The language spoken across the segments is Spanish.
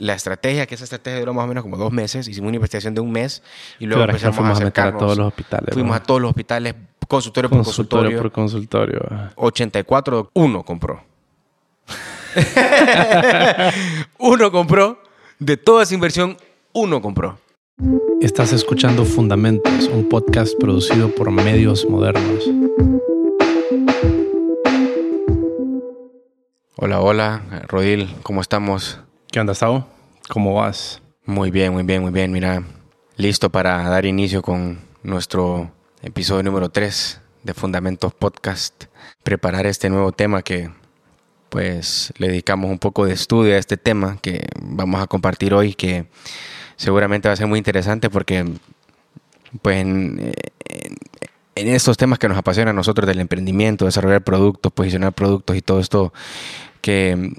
la estrategia, que esa estrategia duró más o menos como dos meses, hicimos una investigación de un mes y luego Claro, empezamos fuimos a a meter a acercarnos. todos los hospitales, Fuimos a todos los hospitales, consultorio por Consultorio consultorio. por consultorio. ah. 84, uno compró. uno compró. De toda esa inversión, uno compró. Estás escuchando Fundamentos, un podcast producido por Medios Modernos. Hola, hola, Rodil, ¿cómo estamos? ¿Qué onda, Sao? ¿Cómo vas? Muy bien, muy bien, muy bien. Mira, listo para dar inicio con nuestro episodio número 3 de Fundamentos Podcast. Preparar este nuevo tema que pues le dedicamos un poco de estudio a este tema que vamos a compartir hoy que seguramente va a ser muy interesante porque pues en, en- en estos temas que nos apasionan a nosotros del emprendimiento, desarrollar productos, posicionar productos y todo esto que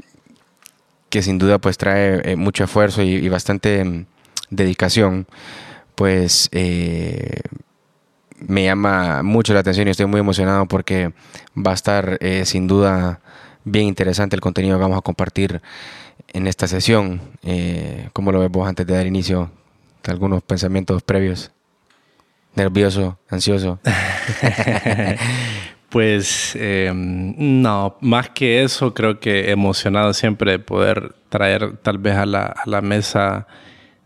que sin duda pues trae eh, mucho esfuerzo y, y bastante mm, dedicación, pues eh, me llama mucho la atención y estoy muy emocionado porque va a estar eh, sin duda bien interesante el contenido que vamos a compartir en esta sesión. ¿Cómo lo ves vos antes de dar inicio? ¿Algunos pensamientos previos? ¿Nervioso? ¿Ansioso? Pues eh, no, más que eso, creo que emocionado siempre de poder traer tal vez a la, mesa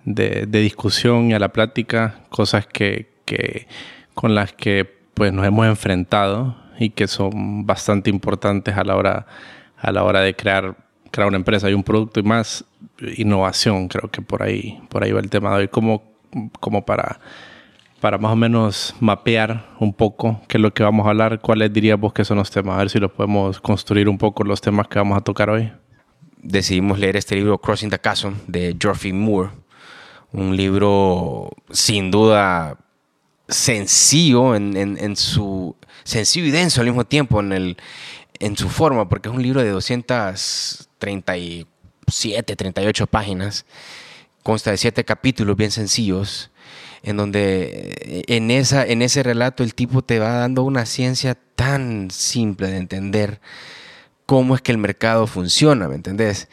de, discusión y a la plática cosas que, que con las que pues nos hemos enfrentado y que son bastante importantes a la hora, a la hora de crear, crear una empresa y un producto y más innovación. Creo que por ahí, por ahí va el tema de hoy, como para para más o menos mapear un poco qué es lo que vamos a hablar, cuáles dirías vos que son los temas, a ver si los podemos construir un poco los temas que vamos a tocar hoy. decidimos leer este libro Crossing the Chasm de Geoffrey Moore. Un libro sin duda sencillo en, su sencillo y denso al mismo tiempo en, en su forma, porque es un libro de 237, 38 páginas. Consta de siete capítulos bien sencillos, en donde en, esa, en ese relato el tipo te va dando una ciencia tan simple de entender cómo es que el mercado funciona, ¿me entendés?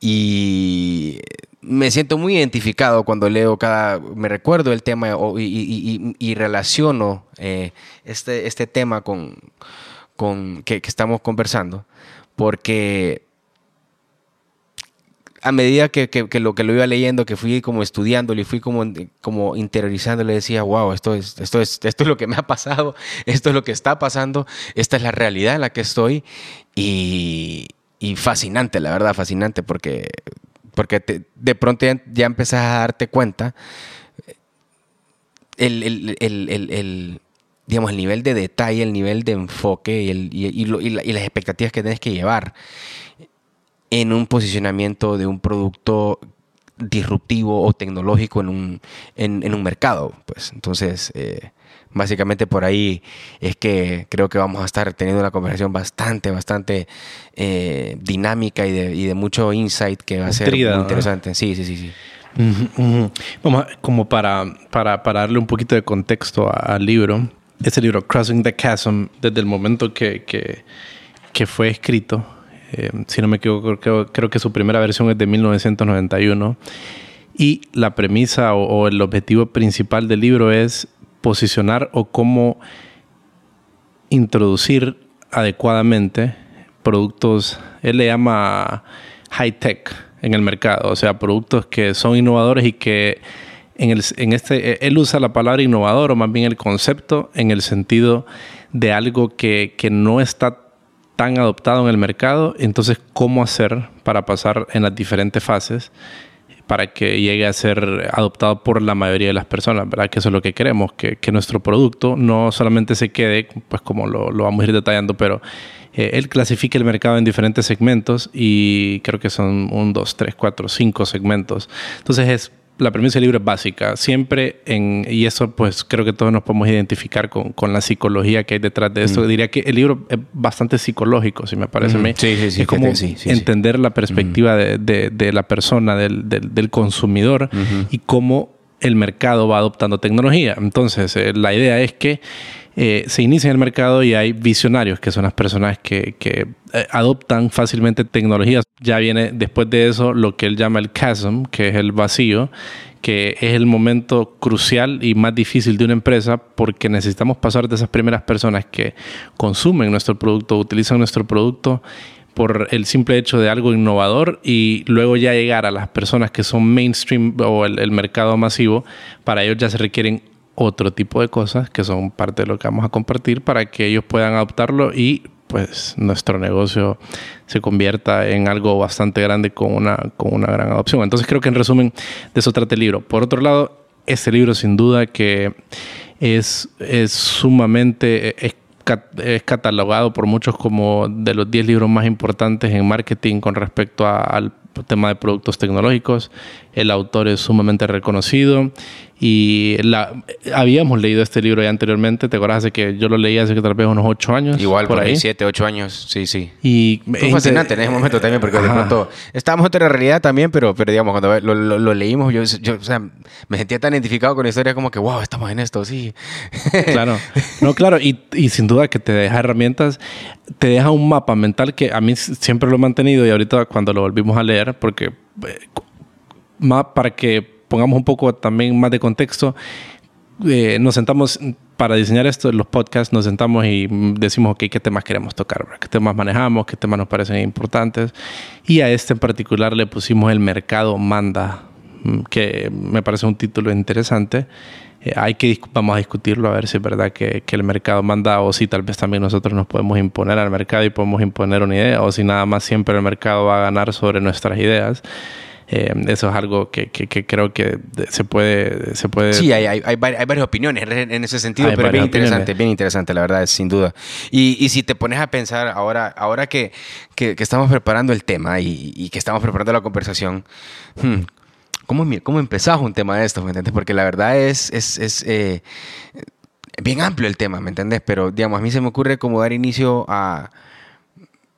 Y me siento muy identificado cuando leo cada, me recuerdo el tema y, relaciono eh, este, este tema con, con que estamos conversando, porque a medida que, que- lo que lo iba leyendo, que fui como estudiándolo y fui como, como interiorizando, le decía, wow, esto es, esto, es, esto es lo que me ha pasado, esto es lo que está pasando, esta es la realidad en la que estoy y, y fascinante, la verdad, fascinante, porque, porque te- de pronto ya, ya empezás a darte cuenta el, el- el- el- digamos, el nivel de detalle, el nivel de enfoque y, el- y- lo- y las expectativas que tienes que llevar en un posicionamiento de un producto disruptivo o tecnológico en un, en, en un mercado. Pues entonces, eh, básicamente por ahí es que creo que vamos a estar teniendo una conversación bastante, bastante eh, dinámica y de, y de mucho insight que va a ser muy ¿no? interesante. Sí, sí, sí, sí. Vamos a- como para, para, para darle un poquito de contexto al libro, ese libro, Crossing the Chasm, desde el momento que, que, que fue escrito, eh, si no me equivoco, creo, que su primera versión es de 1991, y la premisa o, o el objetivo principal del libro es posicionar o cómo introducir adecuadamente productos, él le llama high tech en el mercado, o sea, productos que son innovadores y que en, el, en este, él usa la palabra innovador o más bien el concepto en el sentido de algo que, que no está tan adoptado en el mercado, entonces cómo hacer para pasar en las diferentes fases para que llegue a ser adoptado por la mayoría de las personas, ¿verdad? Que eso es lo que queremos, que, que nuestro producto no solamente se quede, pues como lo, lo vamos a ir detallando, pero eh, él clasifica el mercado en diferentes segmentos y creo que son un, dos, tres, cuatro, cinco segmentos. Entonces es la premisa del libro es básica. Siempre en, y eso pues creo que todos nos podemos identificar con, con la psicología que hay detrás de esto. Diría que el libro es bastante psicológico, si me parece a mí. Sí, sí, sí, Es como sí, sí, entender la perspectiva de, de- de la persona, del, del- del consumidor y cómo el mercado va adoptando tecnología. Entonces, eh, la idea es que eh, se inicia en el mercado y hay visionarios, que son las personas que, eh, adoptan fácilmente tecnologías. Ya viene después de eso lo que él llama el chasm, que es el vacío, que es el momento crucial y más difícil de una empresa porque necesitamos pasar de esas primeras personas que consumen nuestro producto, utilizan nuestro producto por el simple hecho de algo innovador y luego ya llegar a las personas que son mainstream o el, mercado masivo, para ellos ya se requieren otro tipo de cosas que son parte de lo que vamos a compartir para que ellos puedan adoptarlo y pues nuestro negocio se convierta en algo bastante grande con una, con una gran adopción. Entonces creo que en resumen de eso trata el libro. Por otro lado, este libro sin duda que es, es sumamente es catalogado por muchos como de los 10 libros más importantes en marketing con respecto al tema de productos tecnológicos. El autor es sumamente reconocido y la, habíamos leído este libro ya anteriormente, ¿te acuerdas de que yo lo leí hace que tal vez unos ocho años? Igual, por, ahí, siete, ocho años, sí, sí. Y fue fascinante en ese momento también, porque de pronto estábamos en otra realidad también, pero, pero digamos, cuando lo, leímos, yo, yo, o sea, me sentía tan identificado con la historia como que, wow, estamos en esto, sí. Claro, no, claro, y, y sin duda que te deja herramientas, te deja un mapa mental que a mí siempre lo he mantenido y ahorita cuando lo volvimos a leer, porque eh, para que pongamos un poco también más de contexto, eh, nos sentamos para diseñar esto, los podcasts, nos sentamos y decimos, ok, ¿qué temas queremos tocar? ¿Qué temas manejamos? ¿Qué temas nos parecen importantes? Y a este en particular le pusimos El mercado manda, mm, que me parece un título interesante. Eh, hay que vamos a discutirlo a ver si es verdad que, que, el mercado manda o si tal vez también nosotros nos podemos imponer al mercado y podemos imponer una idea o si nada más siempre el mercado va a ganar sobre nuestras ideas. Eh, eso es algo que, que, creo que se puede... Se puede sí, hay, hay, hay, varias opiniones en ese sentido, pero bien interesante, bien interesante, la verdad, sin duda. Y, y, si te pones a pensar ahora, ahora que, que, estamos preparando el tema y, y, que estamos preparando la conversación, hmm, ¿cómo, ¿cómo empezás un tema de esto? ¿Me entiendes? Porque la verdad es... es, es eh, bien amplio el tema, ¿me entiendes? Pero, digamos, a mí se me ocurre como dar inicio a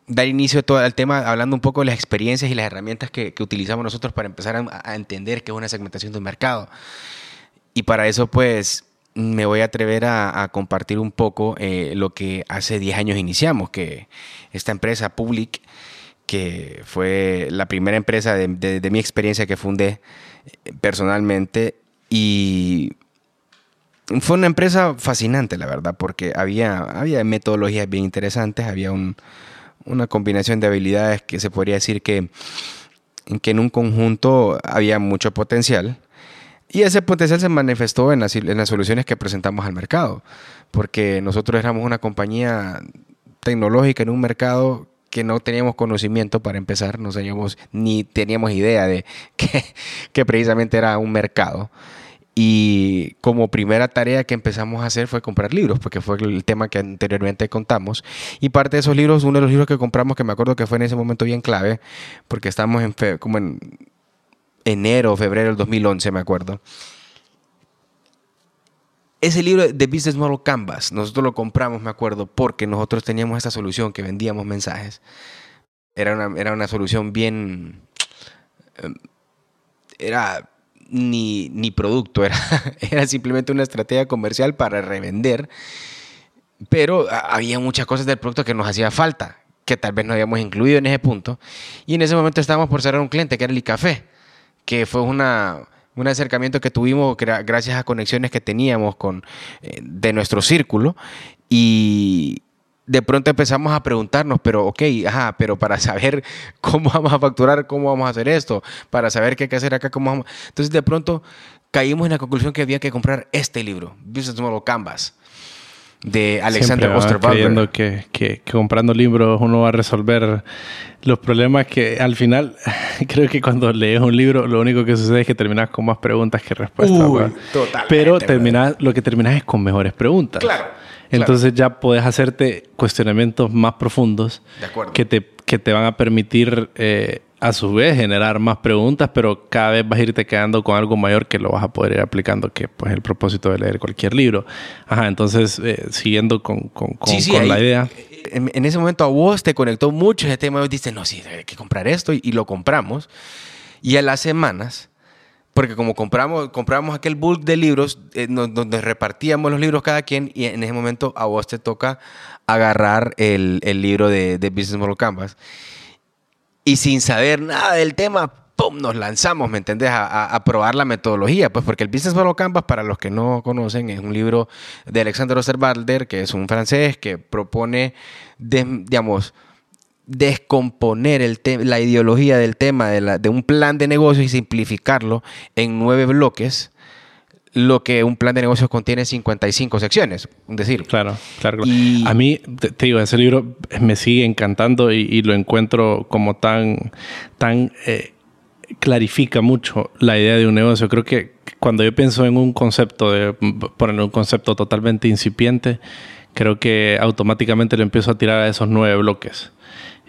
dar inicio a el tema hablando un poco de las experiencias y las herramientas que, utilizamos nosotros para empezar a, entender qué es una segmentación de un mercado. Y para eso, pues, me voy a atrever a, compartir un poco eh, lo que hace 10 años iniciamos, que esta empresa Public, que fue la primera empresa de, mi experiencia que fundé eh, personalmente y fue una empresa fascinante, la verdad, porque había, había metodologías bien interesantes, había un, una combinación de habilidades que se podría decir que, que en un conjunto había mucho potencial. Y ese potencial se manifestó en las, en las soluciones que presentamos al mercado, porque nosotros éramos una compañía tecnológica en un mercado que no teníamos conocimiento para empezar, no sabíamos ni teníamos idea de que, que precisamente era un mercado. Y como primera tarea que empezamos a hacer fue comprar libros, porque fue el tema que anteriormente contamos. Y parte de esos libros, uno de los libros que compramos, que me acuerdo que fue en ese momento bien clave, porque estábamos en como en enero febrero del 2011, me acuerdo. Ese libro de Business Model Canvas, nosotros lo compramos, me acuerdo, porque nosotros teníamos esa solución que vendíamos mensajes. Era una, era una solución bien... Em, era ni, ni producto, era, era simplemente una estrategia comercial para revender. Pero había muchas cosas del producto que nos hacía falta, que tal vez no habíamos incluido en ese punto. Y en ese momento estábamos por cerrar un cliente, que era el café que fue una, un acercamiento que tuvimos gracias a conexiones que teníamos con, eh, de nuestro círculo. Y, de pronto empezamos a preguntarnos, pero ok, ajá, pero para saber cómo vamos a facturar, cómo vamos a hacer esto, para saber qué hay que hacer acá, cómo vamos. Entonces de pronto caímos en la conclusión que había que comprar este libro, Business Model Canvas, de Alexander Osterwalder. Que, que, que, comprando libros uno va a resolver los problemas que al final creo que cuando lees un libro lo único que sucede es que terminas con más preguntas que respuestas. Pero terminas, lo que terminas es con mejores preguntas. Claro. Entonces ya puedes hacerte cuestionamientos más profundos que te, que te van a permitir eh, a su vez generar más preguntas, pero cada vez vas a irte quedando con algo mayor que lo vas a poder ir aplicando, que pues el propósito de leer cualquier libro. Ajá, entonces eh, siguiendo con, con, con, la idea. En, ese momento a vos te conectó mucho ese tema y dices, no, sí, hay que comprar esto y, y lo compramos. Y a las semanas porque como compramos, compramos aquel bulk de libros, eh, donde repartíamos los libros cada quien, y en ese momento a vos te toca agarrar el, el libro de, de Business Model Canvas. Y sin saber nada del tema, ¡pum! nos lanzamos, ¿me entendés? A, a- a probar la metodología. Pues porque el Business Model Canvas, para los que no conocen, es un libro de Alexander Osterwalder, que es un francés que propone, de- digamos, descomponer el la ideología del tema de, la- de un plan de negocio y simplificarlo en nueve bloques, lo que un plan de negocios contiene 55 secciones. Es decir, Claro, claro. claro. Y- A mí, te, te digo, ese libro me sigue encantando y, y lo encuentro como tan, tan eh, clarifica mucho la idea de un negocio. Creo que cuando yo pienso en un concepto, de poner un concepto totalmente incipiente, creo que automáticamente lo empiezo a tirar a esos nueve bloques.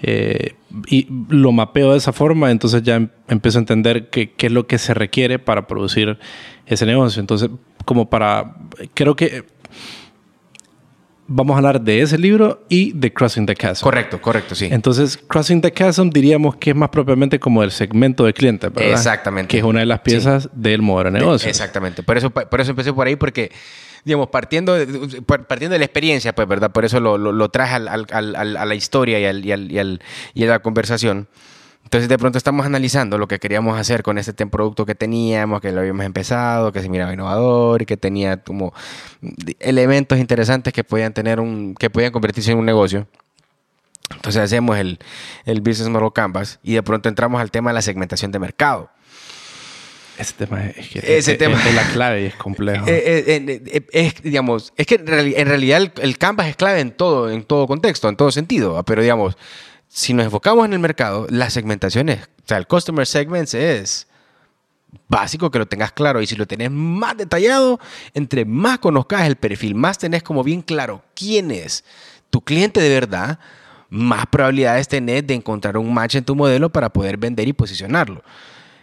Eh, y lo mapeo de esa forma, entonces ya em- empiezo a entender qué, qué es lo que se requiere para producir ese negocio. Entonces, como para, creo que vamos a hablar de ese libro y de Crossing the Chasm. correcto, correcto, sí. Entonces, Crossing the Chasm diríamos que es más propiamente como el segmento de clientes, ¿verdad? Exactamente. Que es una de las piezas del modelo de negocio. Exactamente. Por eso, por eso empecé por ahí, porque, digamos, partiendo partiendo de la experiencia, pues, ¿verdad? Por eso lo, lo, lo traje al- al- al- a la historia y, al, y, y y a la conversación. Entonces, de pronto estamos analizando lo que queríamos hacer con este producto que teníamos, que lo habíamos empezado, que se miraba innovador que tenía como elementos interesantes que podían tener un, que podían convertirse en un negocio. Entonces hacemos el, el Business Model Canvas y de pronto entramos al tema de la segmentación de mercado. Ese tema es, que Ese es- tema- es la clave y es complejo. Eh, eh, eh, es, digamos, es que en, reali- en realidad el, el Canvas es clave en todo, en todo contexto, en todo sentido. Pero digamos, si nos enfocamos en el mercado, las segmentaciones, o sea, el Customer Segments es básico que lo tengas claro. Y si lo tenés más detallado, entre más conozcas el perfil, más tenés como bien claro quién es tu cliente de verdad, más probabilidades tenés de encontrar un match en tu modelo para poder vender y posicionarlo.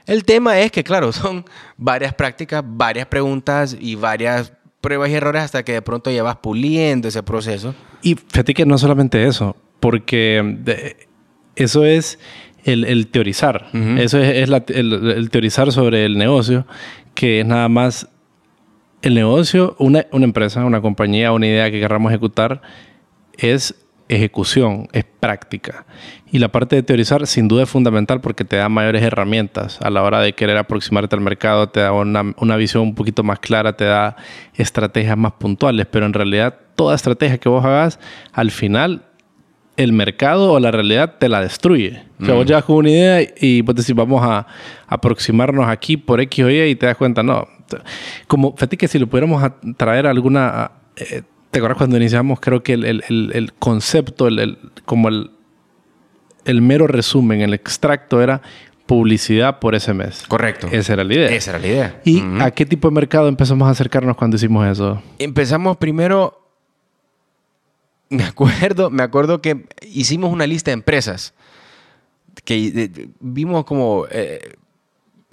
El tema es que, claro, son varias prácticas, varias preguntas y varias pruebas y errores hasta que de pronto ya vas puliendo ese proceso. Y fíjate que no solamente eso, porque eso es el, el teorizar. Eso es, es la- el, el teorizar sobre el negocio, que es nada más el negocio, una, una empresa, una compañía, una idea que querramos ejecutar, es ejecución, es práctica. Y la parte de teorizar sin duda es fundamental porque te da mayores herramientas a la hora de querer aproximarte al mercado, te da una, una visión un poquito más clara, te da estrategias más puntuales, pero en realidad toda estrategia que vos hagas, al final el mercado o la realidad te la destruye. O sea, vos llegas con una idea y vos decís, vamos a aproximarnos aquí por X o Y y te das cuenta, no. Como, fíjate que si lo pudiéramos a- traer alguna... eh, ¿Te acuerdas cuando iniciamos? Creo que el, el- el- el concepto, el, el- como el, el mero resumen, el extracto era publicidad por ese mes. Correcto. Esa era la idea. Esa era la idea. ¿Y a qué tipo de mercado empezamos a acercarnos cuando hicimos eso? Empezamos primero, me acuerdo, me acuerdo que hicimos una lista de empresas que vimos como eh,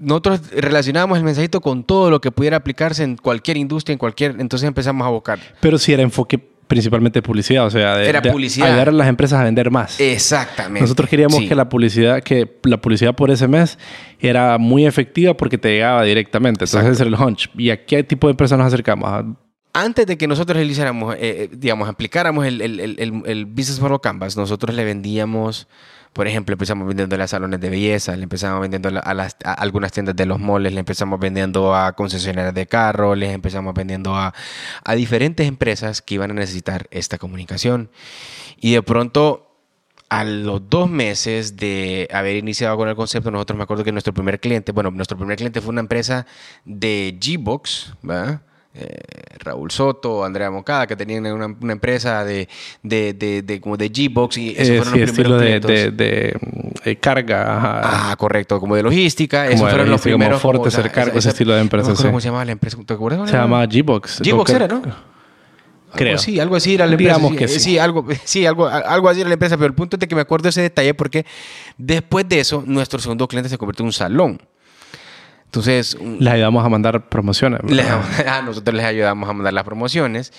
nosotros relacionábamos el mensajito con todo lo que pudiera aplicarse en cualquier industria, en cualquier, entonces empezamos a buscar. Pero sí era enfoque principalmente de publicidad, o sea, de, Era de publicidad. ayudar a las empresas a vender más. Exactamente. Nosotros queríamos Sí. que la publicidad, que la publicidad por ese mes era muy efectiva porque te llegaba directamente. Entonces ese era el hunch. ¿Y a qué tipo de empresas nos acercamos? Antes de que nosotros realizáramos, eh, eh, digamos, aplicáramos el, el, el, el- el Business Model Canvas, nosotros le vendíamos, por ejemplo, empezamos vendiendo a salones de belleza, le empezamos vendiendo a algunas tiendas de los moles, le empezamos vendiendo a concesionarias de carros, les empezamos vendiendo a, a diferentes empresas que iban a necesitar esta comunicación. Y de pronto, a los dos meses de haber iniciado con el concepto, nosotros me acuerdo que nuestro primer cliente, bueno, nuestro primer cliente fue una empresa de G-Box, ¿verdad? Eh, Raúl Soto, Andrea Mocada, que tenían una, una empresa de, de, de, de- como de G-Box y esos eh, fueron sí, los primeros de, clientes. de- de, eh, carga. ajá. Ah, correcto, como de logística. Como esos de fueron los logística, como primeros. Como, o sea, Cercargo, esa- ese estilo de empresa, no sí. ¿Cómo se llamaba la empresa? ¿Te acuerdas? Se llamaba? G-Box. G-Box era, ¿no? Creo. Algo así, algo así era la empresa. Digamos que sí. Sí, algo, sí algo, algo así era la empresa, pero el punto es de que me acuerdo de ese detalle porque después de eso, nuestro segundo cliente se convirtió en un salón. Entonces, les ayudamos a mandar promociones. Ah, nosotros les ayudamos a mandar las promociones.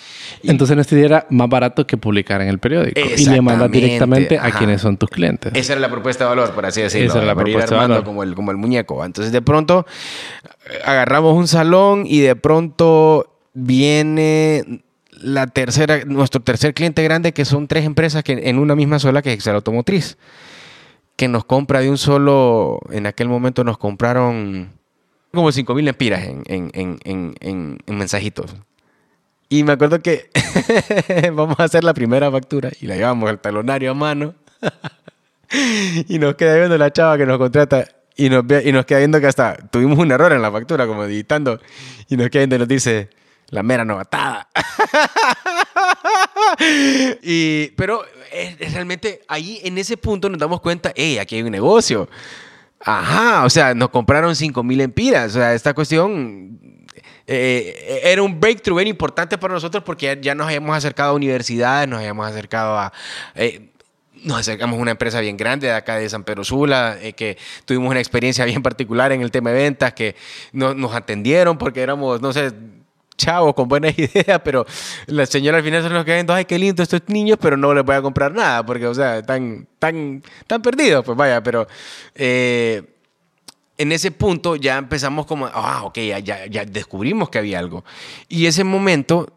Entonces, en este era más barato que publicar en el periódico. Y le mandas directamente a quienes son tus clientes. Esa era la propuesta de valor, por así decirlo. Esa era la propuesta de valor. Como el, como el muñeco. Entonces, de pronto, agarramos un salón y de pronto viene la tercera, nuestro tercer cliente grande, que son tres empresas que en una misma sola, que es Excel Automotriz, que nos compra de un solo, en aquel momento nos compraron como 5 mil empiras en, en, en, en, mensajitos. Y me acuerdo que vamos a hacer la primera factura y la llevamos al talonario a mano. y nos queda viendo la chava que nos contrata y nos, y nos queda viendo que hasta tuvimos un error en la factura, como editando. Y nos queda viendo y nos dice, la mera novatada. y, pero realmente ahí en ese punto nos damos cuenta, hey, aquí hay un negocio. Ajá, o sea, nos compraron 5 mil empiras. O sea, esta cuestión eh, era un breakthrough bien importante para nosotros porque ya, nos habíamos acercado a universidades, nos habíamos acercado a... Eh, nos acercamos a una empresa bien grande de acá de San Pedro Sula, eh, que tuvimos una experiencia bien particular en el tema de ventas, que nos atendieron porque éramos, no sé, chavo con buenas ideas, pero la señora al final nos queda viendo, ay, qué lindo estos niños, pero no les voy a comprar nada, porque, o sea, están, tan, tan perdidos, pues vaya, pero eh, en ese punto ya empezamos como, ah, ok, ya, ya, descubrimos que había algo. Y ese momento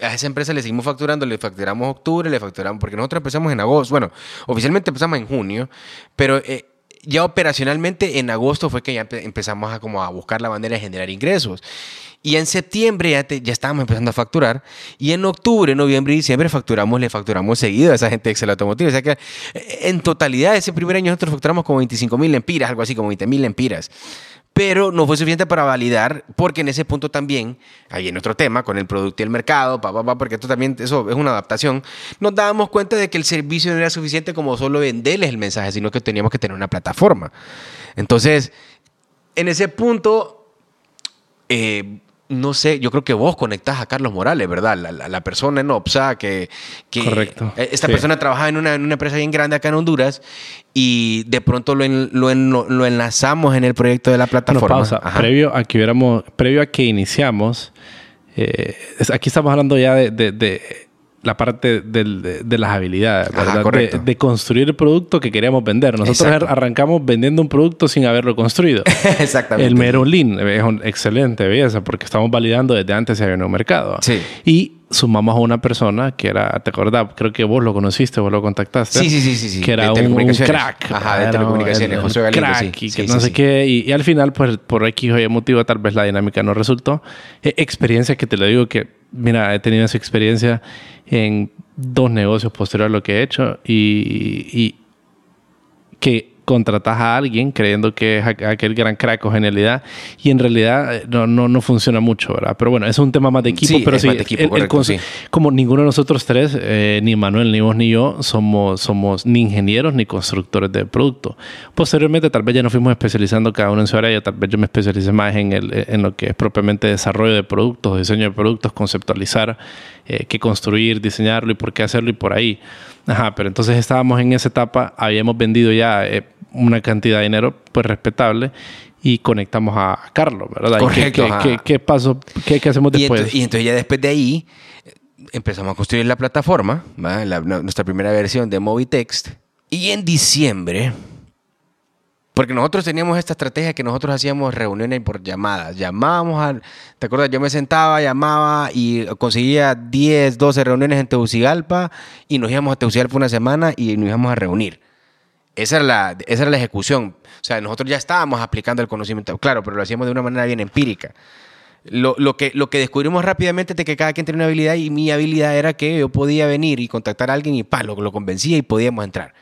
a esa empresa le seguimos facturando, le facturamos octubre, le facturamos, porque nosotros empezamos en agosto, bueno, oficialmente empezamos en junio, pero eh, ya operacionalmente en agosto fue que ya empezamos a, como a buscar la manera de generar ingresos. Y en septiembre ya, ya estábamos empezando a facturar. Y en octubre, noviembre y diciembre facturamos, le facturamos seguido a esa gente de Excel Automotive. O sea que eh, en totalidad ese primer año nosotros facturamos como 25 mil empiras, algo así como 20 mil empiras. Pero no fue suficiente para validar, porque en ese punto también, ahí en otro tema, con el producto y el mercado, pa, pa, porque esto también eso es una adaptación, nos dábamos cuenta de que el servicio no era suficiente como solo venderles el mensaje, sino que teníamos que tener una plataforma. Entonces, en ese punto, eh, no sé, yo creo que vos conectás a Carlos Morales, ¿verdad? La, persona en OPSA que... que Correcto. Eh, esta persona trabajaba en una, empresa bien grande acá en Honduras y de pronto lo, lo, enlazamos en el proyecto de la plataforma. pausa. Previo a que hubiéramos, previo a que iniciamos, eh, aquí estamos hablando ya de la parte de, las habilidades, de, construir el producto que queríamos vender. Nosotros arrancamos vendiendo un producto sin haberlo construido. Exactamente. El Merolin es un excelente belleza porque estamos validando desde antes si había un mercado. Sí. Y sumamos a una persona que era, ¿te acordás? Creo que vos lo conociste, vos lo contactaste. Sí, sí, sí, sí. Que era un, crack. Ajá, de telecomunicaciones, José Galindo, Crack y que no sé qué. Y, al final, pues por X o Y motivo, tal vez la dinámica no resultó. E, experiencia que te lo digo que, mira, he tenido esa experiencia en dos negocios posteriores a lo que he hecho y, y que contratas a alguien creyendo que es aquel gran crack o genialidad y en realidad eh, no, no, no funciona mucho, ¿verdad? Pero bueno, es un tema más de equipo, pero sí, como ninguno de nosotros tres, eh, ni Manuel, ni vos, ni yo, somos, somos ni ingenieros ni constructores de producto. Posteriormente tal vez ya nos fuimos especializando cada uno en su área, tal vez yo me especialicé más en, el, en lo que es propiamente desarrollo de productos, diseño de productos, conceptualizar, eh, qué construir, diseñarlo y por qué hacerlo y por ahí. Ajá, pero entonces estábamos en esa etapa, habíamos vendido ya eh, una cantidad de dinero pues respetable y conectamos a Carlos, ¿verdad? Correcto. ¿Qué, qué, pasó? ¿Qué, hacemos después? Y entonces, ya después de ahí eh, empezamos a construir la plataforma, nuestra primera versión de Movitext. Y en diciembre porque nosotros teníamos esta estrategia que nosotros hacíamos reuniones por llamadas. Llamábamos a... ¿Te acuerdas? Yo me sentaba, llamaba y conseguía 10, 12 reuniones en Tegucigalpa y nos íbamos a Tegucigalpa una semana y nos íbamos a reunir. Esa era la, esa era la ejecución. O sea, nosotros ya estábamos aplicando el conocimiento, claro, pero lo hacíamos de una manera bien empírica. Lo, lo, que, lo que descubrimos rápidamente es que cada quien tenía una habilidad y mi habilidad era que yo podía venir y contactar a alguien y pa, lo, lo convencía y podíamos entrar.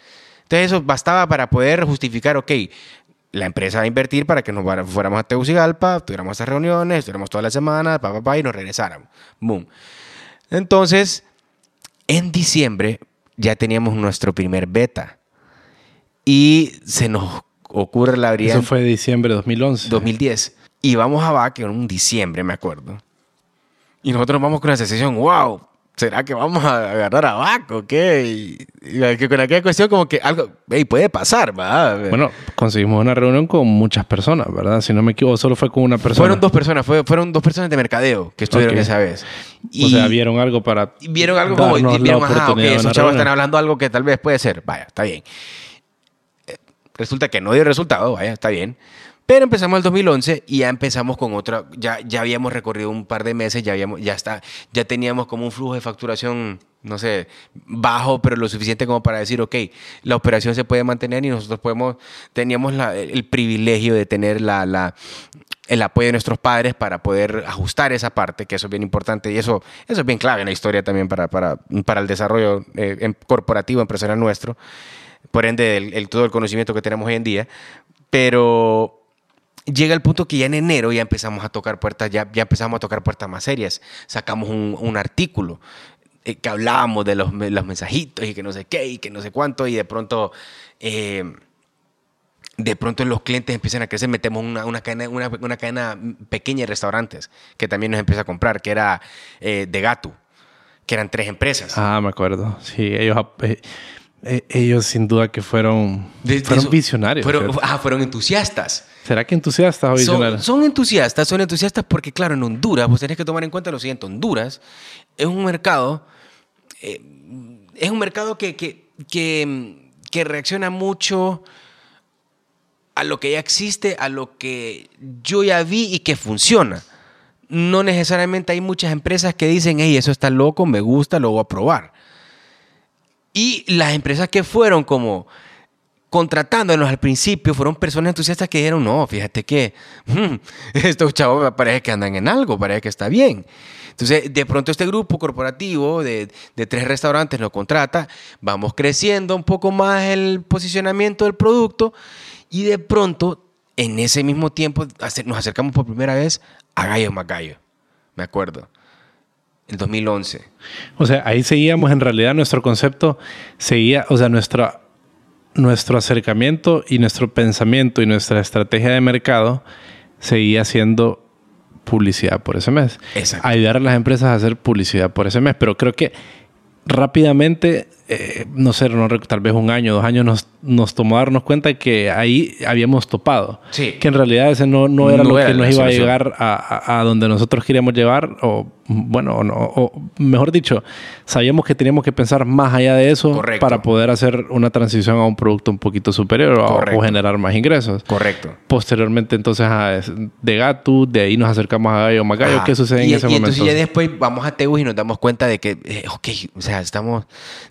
Entonces eso bastaba para poder justificar, ok, la empresa va a invertir para que nos fuéramos a Tegucigalpa, tuviéramos esas reuniones, tuviéramos toda la semana, pa, pa, pa, y nos regresáramos. Boom. Entonces, en diciembre ya teníamos nuestro primer beta y se nos ocurre la brillante... Eso fue diciembre de 2011. 2010. Y vamos a VAC en un diciembre, me acuerdo. Y nosotros vamos con la sensación, wow, ¿será que vamos a agarrar a Baco? ¿Qué? Y, que con aquella cuestión como que algo, hey, puede pasar, ¿va? Bueno, conseguimos una reunión con muchas personas, ¿verdad? Si no me equivoco, solo fue con una persona. Fueron dos personas, fueron dos personas de mercadeo que estuvieron esa vez. o sea, vieron algo para. Vieron algo como. Y vieron, ajá, ok, esos chavos están hablando algo que tal vez puede ser. Vaya, está bien. Eh, resulta que no dio resultado, vaya, está bien. Pero empezamos el 2011 y ya empezamos con otra, ya, ya habíamos recorrido un par de meses, ya, habíamos, ya, está, ya teníamos como un flujo de facturación, no sé, bajo, pero lo suficiente como para decir, ok, la operación se puede mantener y nosotros podemos, teníamos el privilegio de tener la, la, el apoyo de nuestros padres para poder ajustar esa parte, que eso es bien importante y eso, eso es bien clave en la historia también para, para, para el desarrollo eh, em, corporativo, empresarial nuestro, por ende el, todo el conocimiento que tenemos hoy en día. Pero llega el punto que ya en enero ya empezamos a tocar puertas, ya, ya empezamos a tocar puertas más serias. Sacamos un, un artículo eh, que hablábamos de los, los, mensajitos y que no sé qué y que no sé cuánto y de pronto... Eh, de pronto los clientes empiezan a crecer, metemos una, una, cadena, una, una cadena pequeña de restaurantes que también nos empieza a comprar, que era eh, de Gato, que eran tres empresas. Ah, me acuerdo. Sí, ellos, ellos sin duda que fueron, fueron visionarios. Fueron, ah, fueron entusiastas. ¿Será que entusiastas o visionarios? Son, entusiastas, son entusiastas porque, claro, en Honduras, vos tenés que tomar en cuenta lo siguiente: Honduras es un mercado, eh, es un mercado que, que, que, reacciona mucho a lo que ya existe, a lo que yo ya vi y que funciona. No necesariamente hay muchas empresas que dicen, hey, eso está loco, me gusta, lo voy a probar. Y las empresas que fueron como contratándonos al principio fueron personas entusiastas que dijeron, no, fíjate que mm, estos chavos parece que andan en algo, parece que está bien. Entonces, de pronto este grupo corporativo de, tres restaurantes nos contrata, vamos creciendo un poco más el posicionamiento del producto y de pronto, en ese mismo tiempo, nos acercamos por primera vez a Gallo Magallo, me acuerdo. En 2011. O sea, ahí seguíamos, en realidad nuestro concepto seguía, o sea, nuestra nuestro acercamiento y nuestro pensamiento y nuestra estrategia de mercado seguía siendo publicidad por ese mes. Ayudar a las empresas a hacer publicidad por ese mes. Pero creo que rápidamente, eh, no sé, no, tal vez un año, dos años, nos, nos tomó darnos cuenta que ahí habíamos topado. Sí. Que en realidad ese no, no era lo que nos iba a llegar a, a, donde nosotros queríamos llevar, o bueno, o, no, o mejor dicho, sabíamos que teníamos que pensar más allá de eso para poder hacer una transición a un producto un poquito superior o, generar más ingresos. Correcto. Posteriormente, entonces, de Gatu, de ahí nos acercamos a Gallo Magayo. ¿Qué sucede en ese y momento? Entonces ya después vamos a Teus y nos damos cuenta de que, eh, ok, o sea, estamos,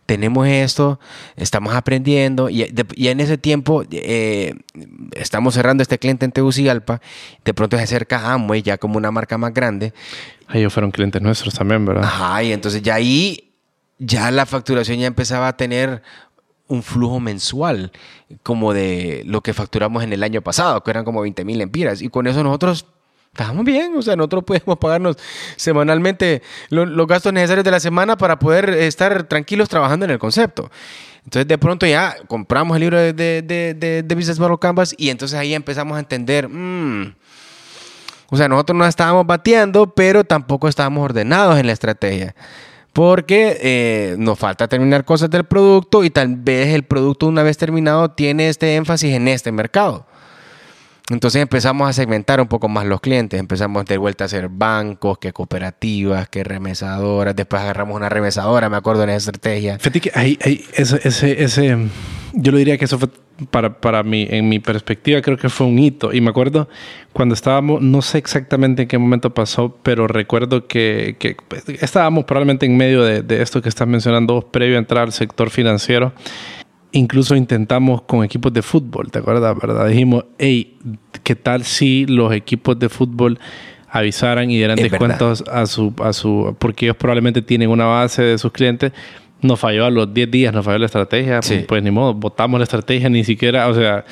tenemos esto, estamos aprendiendo y, en ese tiempo eh, estamos cerrando este cliente en Tegucigalpa, de pronto se acerca Amway ya como una marca más grande ellos fueron clientes nuestros también, ¿verdad? Ajá, y entonces ya ahí, ya la facturación ya empezaba a tener un flujo mensual, como de lo que facturamos en el año pasado, que eran como 20 mil empiras. Y con eso nosotros estábamos bien, o sea, nosotros podemos pagarnos semanalmente los gastos necesarios de la semana para poder estar tranquilos trabajando en el concepto. Entonces, de pronto ya compramos el libro de, de, de, Business Model Canvas y entonces ahí empezamos a entender, mmm, o sea, nosotros no estábamos bateando, pero tampoco estábamos ordenados en la estrategia. Porque eh, nos falta terminar cosas del producto y tal vez el producto una vez terminado tiene este énfasis en este mercado. Entonces empezamos a segmentar un poco más los clientes, empezamos de vuelta a hacer bancos, que cooperativas, que remesadoras, después agarramos una remesadora, me acuerdo en esa estrategia. Fíjate que ahí, ese, ese, ese, yo lo diría que eso fue para, para mí, en mi perspectiva, creo que fue un hito. Y me acuerdo cuando estábamos, no sé exactamente en qué momento pasó, pero recuerdo que, que pues, estábamos probablemente en medio de, de, esto que estás mencionando, previo a entrar al sector financiero. Incluso intentamos con equipos de fútbol, ¿te acuerdas? ¿Verdad? Dijimos, hey, ¿qué tal si los equipos de fútbol avisaran y dieran descuentos a su, a su, porque ellos probablemente tienen una base de sus clientes nos falló a los 10 días, nos falló la estrategia, pues ni modo, votamos la estrategia, ni siquiera, o sea,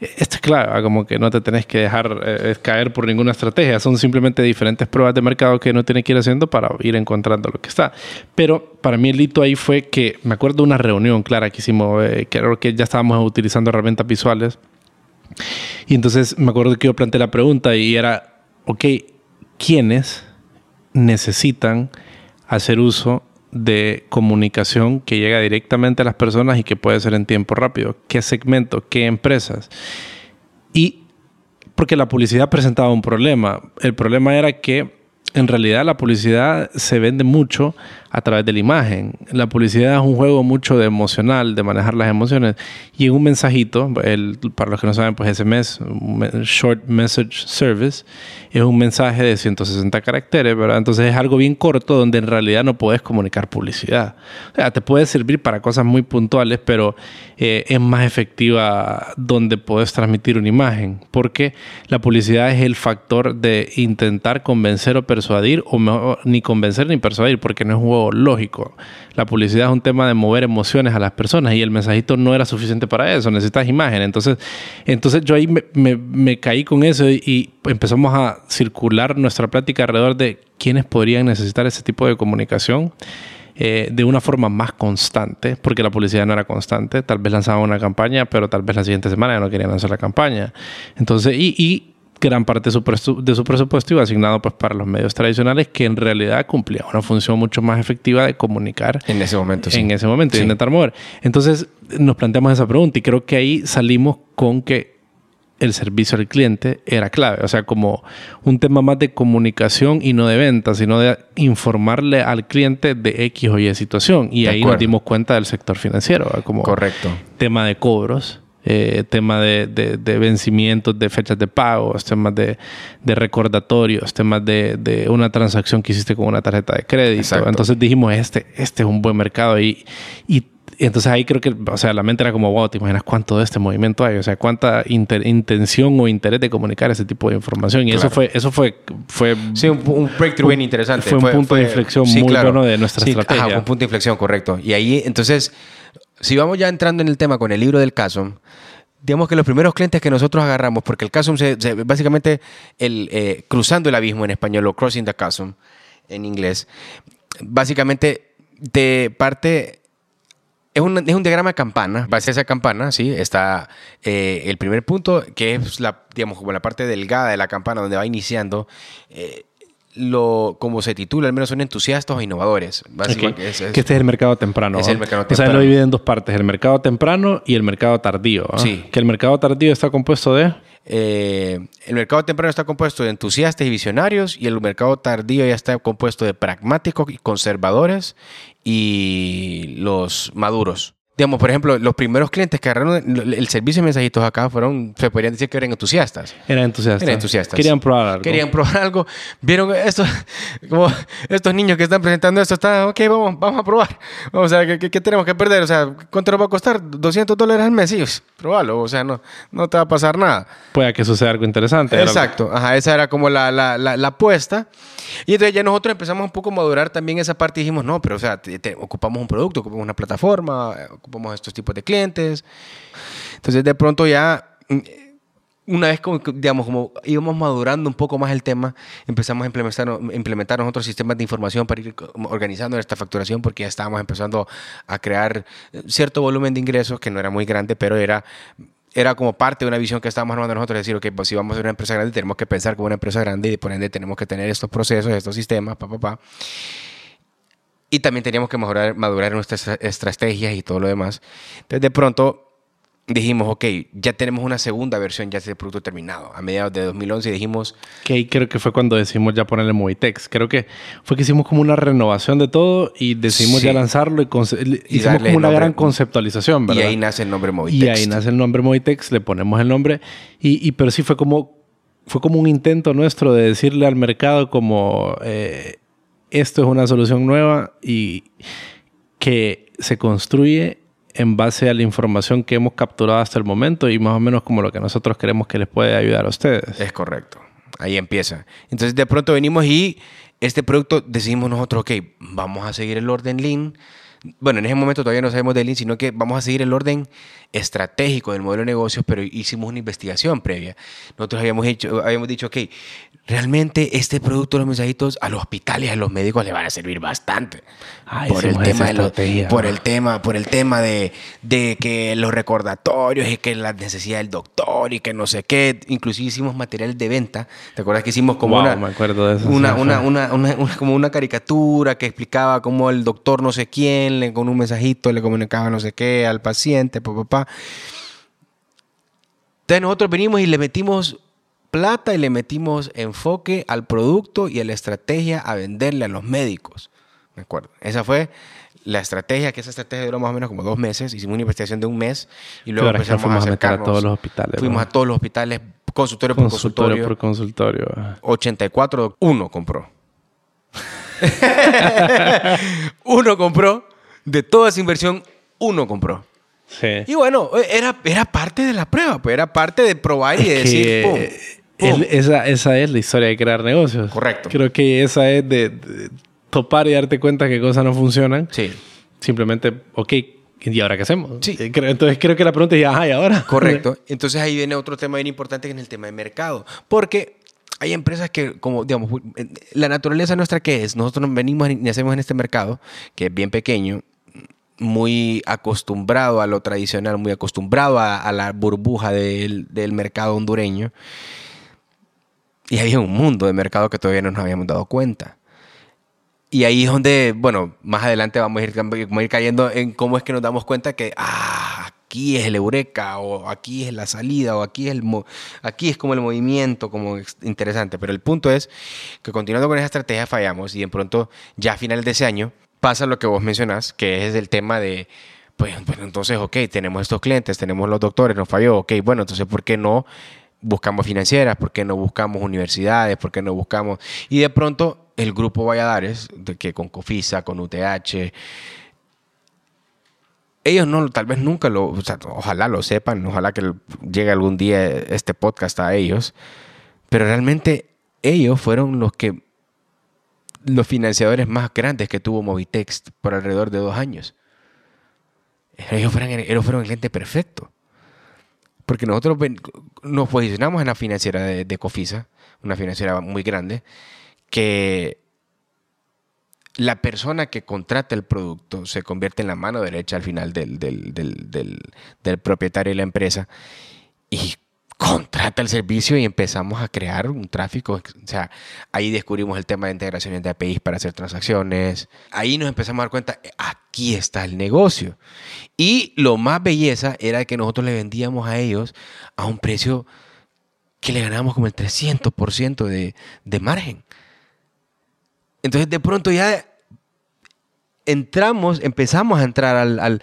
esto es claro, como que no te tenés que dejar eh, caer por ninguna estrategia, son simplemente diferentes pruebas de mercado que uno tiene que ir haciendo para ir encontrando lo que está. Pero para mí el hito ahí fue que, me acuerdo de una reunión clara que hicimos, eh, que creo que ya estábamos utilizando herramientas visuales, y entonces me acuerdo que yo planteé la pregunta y era, ok, ¿quiénes necesitan hacer uso de comunicación que llega directamente a las personas y que puede ser en tiempo rápido. ¿Qué segmento? ¿Qué empresas? Y porque la publicidad presentaba un problema. El problema era que en realidad la publicidad se vende mucho a través de la imagen. La publicidad es un juego mucho de emocional, de manejar las emociones. Y en un mensajito, el, para los que no saben, pues SMS, Short Message Service, es un mensaje de 160 caracteres, ¿verdad? Entonces es algo bien corto donde en realidad no puedes comunicar publicidad. O sea, te puede servir para cosas muy puntuales, pero eh, es más efectiva donde puedes transmitir una imagen, porque la publicidad es el factor de intentar convencer o persuadir, o mejor, ni convencer ni persuadir, porque no es un juego lógico. La publicidad es un tema de mover emociones a las personas y el mensajito no era suficiente para eso, necesitas imagen. Entonces, entonces yo ahí me, caí con eso y, empezamos a circular nuestra plática alrededor de quiénes podrían necesitar ese tipo de comunicación. Eh, de una forma más constante, porque la publicidad no era constante. Tal vez lanzaban una campaña, pero tal vez la siguiente semana ya no querían lanzar la campaña. Entonces, y gran parte de su, presupuesto iba asignado pues, para los medios tradicionales que en realidad cumplían una función mucho más efectiva de comunicar. En ese momento, sí. En ese momento, y intentar mover. Entonces nos planteamos esa pregunta y creo que ahí salimos con que el servicio al cliente era clave. O sea, como un tema más de comunicación y no de venta, sino de informarle al cliente de X o Y situación. Y ahí nos dimos cuenta del sector financiero. Como Correcto. Tema de cobros eh, tema de, de, vencimientos, de fechas de pagos, temas de, de recordatorios, temas de, una transacción que hiciste con una tarjeta de crédito. Entonces dijimos, este, este es un buen mercado y, y entonces ahí creo que, o sea, la mente era como, wow, ¿te imaginas cuánto de este movimiento hay? O sea, cuánta intención o interés de comunicar ese tipo de información. Y eso fue, eso fue, fue... Sí, un, breakthrough bien interesante. Fue un punto de inflexión muy bueno de nuestra estrategia. Ajá, un punto de inflexión, correcto. Y ahí, entonces, si vamos ya entrando en el tema con el libro del caso, digamos que los primeros clientes que nosotros agarramos, porque el caso se, básicamente el, eh, cruzando el abismo en español o crossing the chasm en inglés, básicamente de parte es un, es un, diagrama de campana. Base a esa campana, sí, está eh, el primer punto, que es la, digamos, como la parte delgada de la campana donde va iniciando. Eh, lo, como se titula, al menos son entusiastas o innovadores. Básicamente, que este es el mercado temprano. Es el mercado temprano. O sea, lo divide en dos partes, el mercado temprano y el mercado tardío. Sí. Que el mercado tardío está compuesto de... Eh, el mercado temprano está compuesto de entusiastas y visionarios y el mercado tardío ya está compuesto de pragmáticos y conservadores y los maduros. Digamos, por ejemplo, los primeros clientes que agarraron el servicio de mensajitos acá fueron, se podrían decir que eran entusiastas. Eran entusiastas. Eran entusiastas. Querían probar algo. Querían probar algo. Vieron estos, como estos niños que están presentando esto, están, ok, vamos, vamos a probar. O sea, ¿qué, ¿qué, tenemos que perder? O sea, ¿cuánto nos va a costar? 200 dólares al mes. Sí, probalo. O sea, no, no te va a pasar nada. Puede que suceda algo interesante. Exacto. Ajá, esa era como la, la, la, apuesta. Y entonces ya nosotros empezamos un poco a madurar también esa parte y dijimos, no, pero o sea, ocupamos un producto, ocupamos una plataforma, ocupamos estos tipos de clientes. Entonces de pronto ya, mm, una vez como, digamos, como íbamos madurando un poco más el tema, empezamos a implementar, implementar nosotros sistemas de información para ir organizando esta facturación porque ya estábamos empezando a crear cierto volumen de ingresos que no era muy grande, pero era era como parte de una visión que estábamos armando nosotros, decir, ok, pues si vamos a ser una empresa grande, tenemos que pensar como una empresa grande y por ende tenemos que tener estos procesos, estos sistemas, pa, pa, pa. Y también teníamos que mejorar, madurar nuestras estrategias y todo lo demás. Entonces, de pronto dijimos, ok, ya tenemos una segunda versión ya de este producto terminado. A mediados de 2011 dijimos... Que ahí creo que fue cuando decidimos ya ponerle Movitex. Creo que fue que hicimos como una renovación de todo y decidimos ya lanzarlo y, hicimos como una gran conceptualización, ¿verdad? Y ahí nace el nombre Movitex. Y ahí nace el nombre Movitex, le ponemos el nombre. Y, y pero sí fue como, fue como un intento nuestro de decirle al mercado como... Eh, esto es una solución nueva y que se construye en base a la información que hemos capturado hasta el momento y más o menos como lo que nosotros creemos que les puede ayudar a ustedes. Es correcto. Ahí empieza. Entonces de pronto venimos y este producto decidimos nosotros, ok, vamos a seguir el orden lean, bueno, en ese momento todavía no sabemos de Lean, sino que vamos a seguir el orden estratégico del modelo de negocios, pero hicimos una investigación previa. Nosotros habíamos, hecho, habíamos dicho, ok, realmente este producto de los mensajitos a los hospitales, a los médicos le van a servir bastante. por, el tema de por el tema, por el tema de, de, que los recordatorios y que la necesidad del doctor y que no sé qué. Inclusive hicimos materiales de venta. ¿Te acuerdas que hicimos como una, me acuerdo de eso, una, una, una, como una caricatura que explicaba cómo el doctor no sé quién le, con un mensajito le comunicaba no sé qué al paciente, papá. Entonces nosotros venimos y le metimos plata y le metimos enfoque al producto y a la estrategia a venderle a los médicos. ¿Me acuerdo? Esa fue la estrategia, que esa estrategia duró más o menos como dos meses. Hicimos una investigación de un mes y luego empezamos a acercarnos. A, todos los hospitales. Fuimos a todos los hospitales, consultorio por consultorio. por consultorio. 84, uno compró. uno compró. De toda esa inversión, uno compró. Sí. Y bueno, era, era parte de la prueba, pues era parte de probar y de decir, ¡pum! esa, esa es la historia de crear negocios. Correcto. Creo que esa es de, topar y darte cuenta que cosas no funcionan. Sí. Simplemente, ok, ¿y ahora qué hacemos? Sí. Eh, entonces creo que la pregunta es, ajá, ¿y ahora? Correcto. Entonces ahí viene otro tema bien importante que es el tema de mercado. Porque hay empresas que, como digamos, la naturaleza nuestra que es, nosotros venimos y hacemos en este mercado, que es bien pequeño, muy acostumbrado a lo tradicional, muy acostumbrado a, la burbuja del, mercado hondureño. Y había un mundo de mercado que todavía no nos habíamos dado cuenta. Y ahí es donde, bueno, más adelante vamos a ir, a ir cayendo en cómo es que nos damos cuenta que, ah, aquí es el eureka, o aquí es la salida, o aquí es, el aquí es como el movimiento, como interesante. Pero el punto es que continuando con esa estrategia fallamos y de pronto, ya a finales de ese año, pasa lo que vos mencionás, que es el tema de, pues, entonces, ok, tenemos estos clientes, tenemos los doctores, nos falló, ok, bueno, entonces, ¿por qué no buscamos financieras? ¿Por qué no buscamos universidades? ¿Por qué no buscamos? Y de pronto, el grupo Valladares, que con Cofisa, con UTH, ellos no, tal vez nunca lo, o sea, ojalá lo sepan, ojalá que llegue algún día este podcast a ellos, pero realmente ellos fueron los que los financiadores más grandes que tuvo Movitex por alrededor de dos años. Ellos fueron, ellos fueron el cliente perfecto. Porque nosotros nos posicionamos en la financiera de, Cofisa, una financiera muy grande, que la persona que contrata el producto se convierte en la mano derecha al final del, del, del, del propietario de la empresa. Y contrata el servicio y empezamos a crear un tráfico. O sea, ahí descubrimos el tema de integraciones de APIs para hacer transacciones. Ahí nos empezamos a dar cuenta, aquí está el negocio. Y lo más belleza era que nosotros le vendíamos a ellos a un precio que le ganábamos como el 300% de, de margen. Entonces de pronto ya entramos, empezamos a entrar al,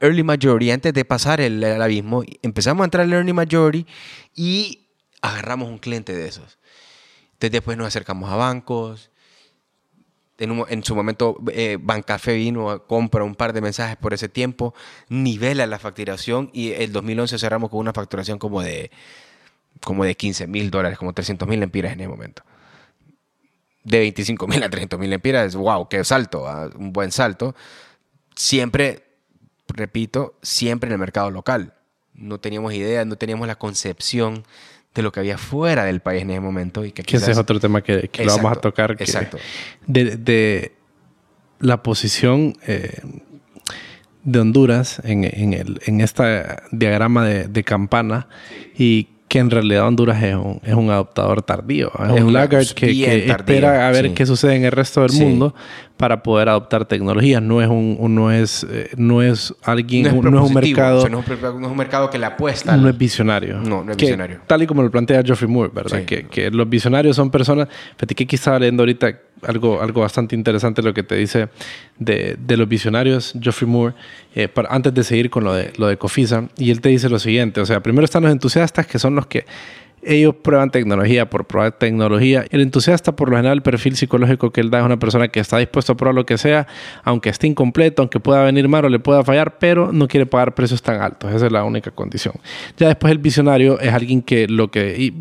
early majority antes de pasar el, abismo. Empezamos a entrar al early majority y agarramos un cliente de esos. Entonces después nos acercamos a bancos. En, su momento, eh, Bancafé vino, compra un par de mensajes por ese tiempo, nivela la facturación y el 2011 cerramos con una facturación como de, como de 15 mil dólares, como 300 mil lempiras en ese momento de 25 mil a 30 mil empiras, wow, qué salto, ah, un buen salto. Siempre, repito, siempre en el mercado local. No teníamos idea, no teníamos la concepción de lo que había fuera del país en ese momento. Y que, ese es otro tema que, lo vamos a tocar. exacto. De, la posición eh, de Honduras en, en, en este diagrama de, de campana y que en realidad Honduras es un, es un adoptador tardío. Es un laggard que, espera a ver qué sucede en el resto del mundo para poder adoptar tecnologías. No es un, no es, eh, no es alguien, no es, un mercado. no, es un, mercado que le apuesta. No es visionario. No, no es visionario. tal y como lo plantea Geoffrey Moore, ¿verdad? Que, que, los visionarios son personas. Fíjate que aquí estaba leyendo ahorita algo, algo bastante interesante lo que te dice de, de los visionarios, Geoffrey Moore, eh, antes de seguir con lo de, lo de Cofisa. Y él te dice lo siguiente: o sea, primero están los entusiastas que son los que ellos prueban tecnología por probar tecnología. El entusiasta, por lo general, el perfil psicológico que él da es una persona que está dispuesto a probar lo que sea, aunque esté incompleto, aunque pueda venir mal o le pueda fallar, pero no quiere pagar precios tan altos. Esa es la única condición. Ya después el visionario es alguien que lo que...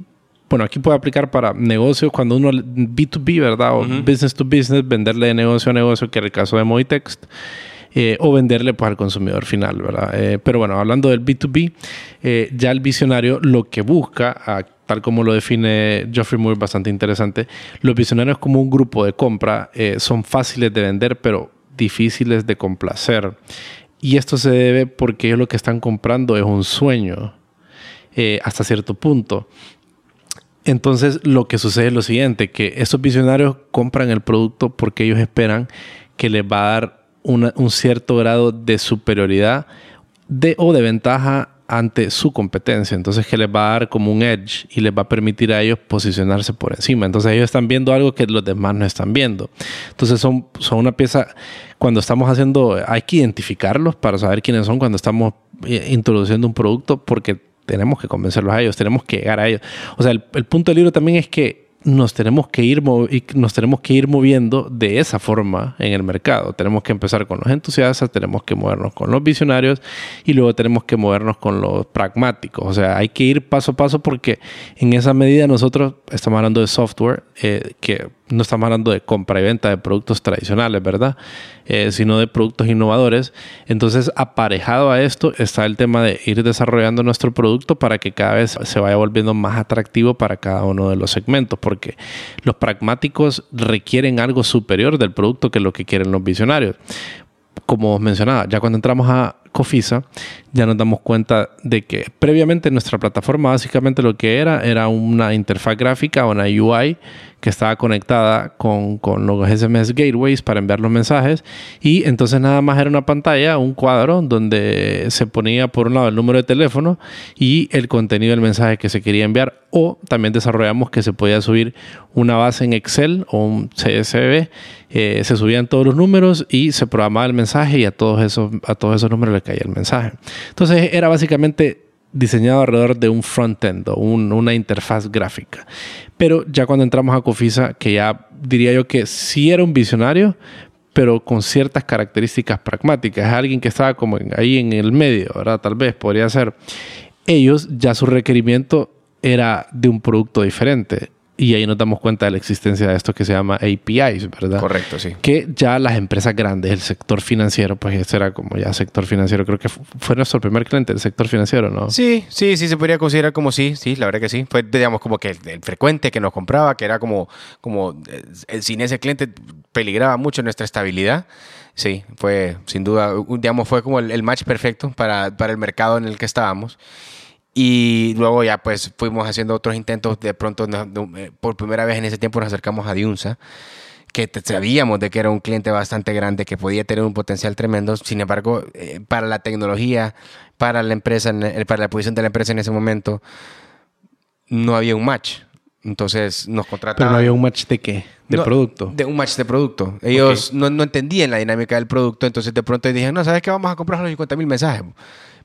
bueno, aquí puede aplicar para negocios cuando uno B2B, ¿verdad? O business to business, venderle de negocio a negocio, que era el caso de Movitext. eh, o venderle pues, al consumidor final, ¿verdad? Eh, pero bueno, hablando del B2B, eh, ya el visionario lo que busca, ah, tal como lo define Geoffrey Moore, bastante interesante, los visionarios como un grupo de compra son fáciles de vender, pero difíciles de complacer. Y esto se debe porque ellos lo que están comprando es un sueño hasta cierto punto. Entonces lo que sucede es lo siguiente, que estos visionarios compran el producto porque ellos esperan que les va a dar un cierto grado de superioridad de, o de ventaja ante su competencia. Entonces que les va a dar como un edge y les va a permitir a ellos posicionarse por encima. Entonces ellos están viendo algo que los demás no están viendo. Entonces son, son una pieza, cuando estamos haciendo, hay que identificarlos para saber quiénes son cuando estamos eh, introduciendo un producto porque tenemos que convencerlos a ellos, tenemos que llegar a ellos. O sea, el, el punto del libro también es que nos tenemos que ir nos tenemos que ir moviendo de esa forma en el mercado. Tenemos que empezar con los entusiastas, tenemos que movernos con los visionarios y luego tenemos que movernos con los pragmáticos. O sea, hay que ir paso a paso porque en esa medida nosotros estamos hablando de software eh, que no estamos hablando de compra y venta de productos tradicionales, ¿verdad? Eh, sino de productos innovadores. Entonces, aparejado a esto está el tema de ir desarrollando nuestro producto para que cada vez se vaya volviendo más atractivo para cada uno de los segmentos, porque los pragmáticos requieren algo superior del producto que lo que quieren los visionarios. Como mencionaba, ya cuando entramos a Cofisa, ya nos damos cuenta de que previamente nuestra plataforma básicamente lo que era era una interfaz gráfica, una UI que estaba conectada con, con, los SMS gateways para enviar los mensajes. Y entonces nada más era una pantalla, un cuadro donde se ponía por un lado el número de teléfono y el contenido del mensaje que se quería enviar. O también desarrollamos que se podía subir una base en Excel o un CSV, eh, se subían todos los números y se programaba el mensaje y a todos esos, a todos esos números le caía el mensaje. Entonces era básicamente diseñado alrededor de un front-end o una interfaz gráfica. Pero ya cuando entramos a Cofisa, que ya diría yo que sí era un visionario, pero con ciertas características pragmáticas. Alguien que estaba como ahí en el medio, ¿verdad? Tal vez podría ser. Ellos ya su requerimiento era de un producto diferente. Y ahí nos damos cuenta de la existencia de esto que se llama APIs, ¿verdad? Correcto, sí. Que ya las empresas grandes, el sector financiero, pues este era como ya sector financiero, creo que fue nuestro primer cliente, el sector financiero, ¿no? Sí, sí, sí, se podría considerar como sí, sí, la verdad que sí. Fue, digamos, como que el, frecuente que nos compraba, que era como, como el, sin ese cliente peligraba mucho nuestra estabilidad. Sí, fue sin duda, digamos, fue como el, el match perfecto para, para el mercado en el que estábamos. Y luego ya pues fuimos haciendo otros intentos. De pronto, eh, por primera vez en ese tiempo nos acercamos a Diunsa, que sabíamos de que era un cliente bastante grande, que podía tener un potencial tremendo. Sin embargo, eh, para la tecnología, para la empresa, para la posición de la empresa en ese momento, no había un match. Entonces nos contrataron. Pero no había un match de qué? De producto. De un match de producto. Ellos no, no, entendían la dinámica del producto, entonces de pronto dijeron, no, ¿sabes qué? Vamos a comprar los 50 mil mensajes.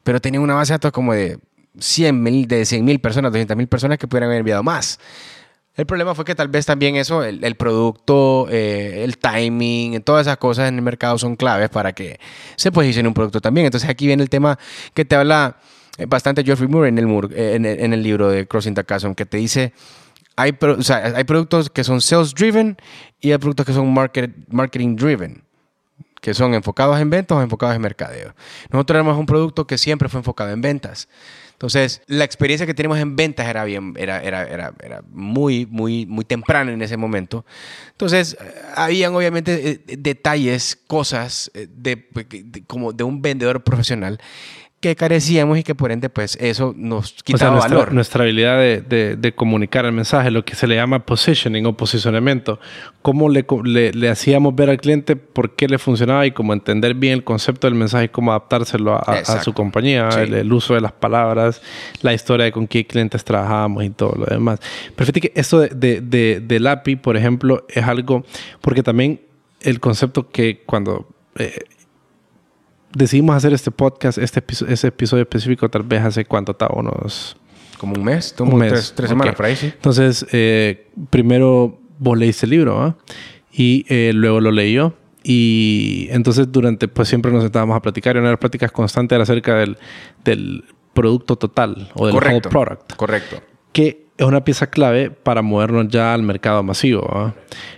Pero tenían una base de datos como de 100 mil, de 100 mil personas, 200 mil personas que pudieran haber enviado más. El problema fue que tal vez también eso, el, producto, eh, el timing, todas esas cosas en el mercado son claves para que se posicione un producto también. Entonces aquí viene el tema que te habla eh, bastante Geoffrey Moore en el, eh, en el, libro de Crossing the Chasm, que te dice, hay, hay productos que son sales driven y hay productos que son market, marketing driven que son enfocados en ventas o enfocados en mercadeo. Nosotros tenemos un producto que siempre fue enfocado en ventas. Entonces, la experiencia que tenemos en ventas era bien, era, era, era, era muy, muy, muy temprana en ese momento. Entonces, eh, habían obviamente eh, detalles, cosas eh, de, como de un vendedor profesional que carecíamos y que por ende pues eso nos quitaba nuestra, valor. Nuestra habilidad de, de, comunicar el mensaje, lo que se le llama positioning o posicionamiento, cómo le, le, hacíamos ver al cliente por qué le funcionaba y cómo entender bien el concepto del mensaje y cómo adaptárselo a, su compañía, el, uso de las palabras, la historia de con qué clientes trabajábamos y todo lo demás. Pero fíjate que esto de, de, del API, por ejemplo, es algo, porque también el concepto que cuando... Eh, decidimos hacer este podcast, este episodio, ese episodio específico, tal vez hace cuánto estaba, unos... Como un mes, un mes. Tres, semanas por ahí, sí. Entonces, eh, primero vos leíste el libro, Y eh, luego lo leí yo. Y entonces durante, pues siempre nos sentábamos a platicar y una de las pláticas constantes era acerca del, del producto total o del whole product. Correcto. Que es una pieza clave para movernos ya al mercado masivo.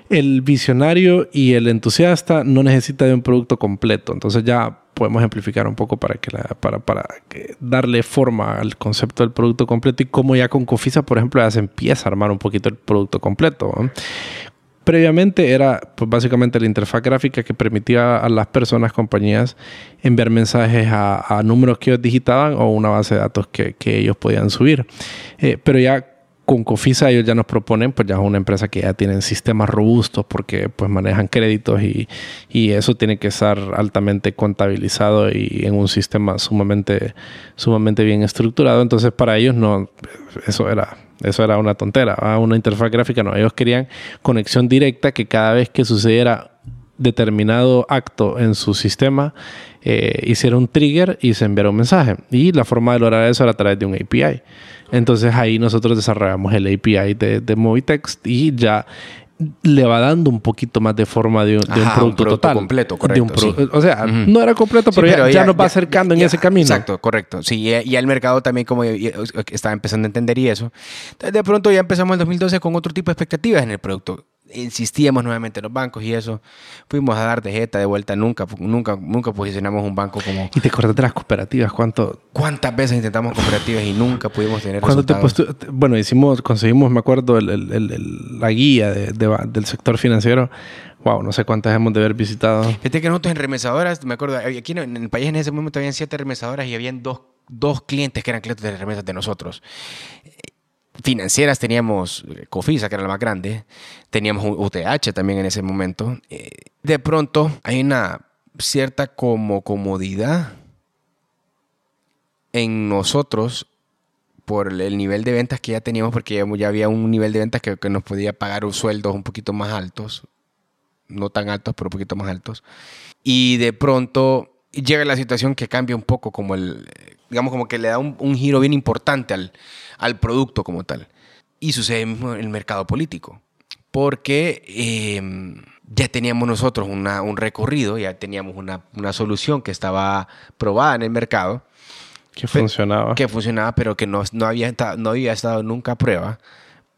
El visionario y el entusiasta no necesita de un producto completo, entonces ya podemos ejemplificar un poco para que para, para darle forma al concepto del producto completo y cómo ya con Cofisa, por ejemplo, ya se empieza a armar un poquito el producto completo. Previamente era pues, básicamente la interfaz gráfica que permitía a las personas, compañías, enviar mensajes a, números que ellos digitaban o una base de datos que, ellos podían subir. Eh, pero ya con Cofisa ellos ya nos proponen, pues ya es una empresa que ya tienen sistemas robustos porque pues manejan créditos y, y, eso tiene que estar altamente contabilizado y en un sistema sumamente, sumamente bien estructurado. Entonces para ellos no, eso era eso era una tontera, una interfaz gráfica. No, ellos querían conexión directa que cada vez que sucediera determinado acto en su sistema, eh, hiciera un trigger y se enviara un mensaje. Y la forma de lograr eso era a través de un API. Entonces ahí nosotros desarrollamos el API de, de Movitext y ya le va dando un poquito más de forma de, un, producto, total. completo, correcto. O sea, no era completo, pero, ya, nos va acercando en ese camino. Exacto, correcto. Sí, y, el mercado también como estaba empezando a entender y eso. De pronto ya empezamos en 2012 con otro tipo de expectativas en el producto insistíamos nuevamente en los bancos y eso. Fuimos a dar de jeta de vuelta. Nunca, nunca, nunca posicionamos un banco como. ¿Y te acuerdas de las cooperativas? ¿Cuánto? ¿Cuántas veces intentamos cooperativas y nunca pudimos tener resultados? bueno, hicimos, conseguimos, me acuerdo, el, la guía del sector financiero. Wow, no sé cuántas hemos de haber visitado. Fíjate que nosotros en remesadoras, me acuerdo, aquí en el país en ese momento habían siete remesadoras y habían dos, dos clientes que eran clientes de remesas de nosotros financieras teníamos eh, Cofisa, que era la más grande, teníamos UTH también en ese momento. Eh, de pronto hay una cierta como comodidad en nosotros por el nivel de ventas que ya teníamos, porque ya, había un nivel de ventas que, nos podía pagar un sueldos un poquito más altos, no tan altos, pero un poquito más altos. Y de pronto llega la situación que cambia un poco, como el, digamos, como que le da un giro bien importante al, al producto como tal. Y sucede mismo en el mercado político, porque em, ya teníamos nosotros un recorrido, ya teníamos una, solución que estaba probada en el mercado. Que funcionaba. Que funcionaba, pero que no, no, había, no había estado nunca a prueba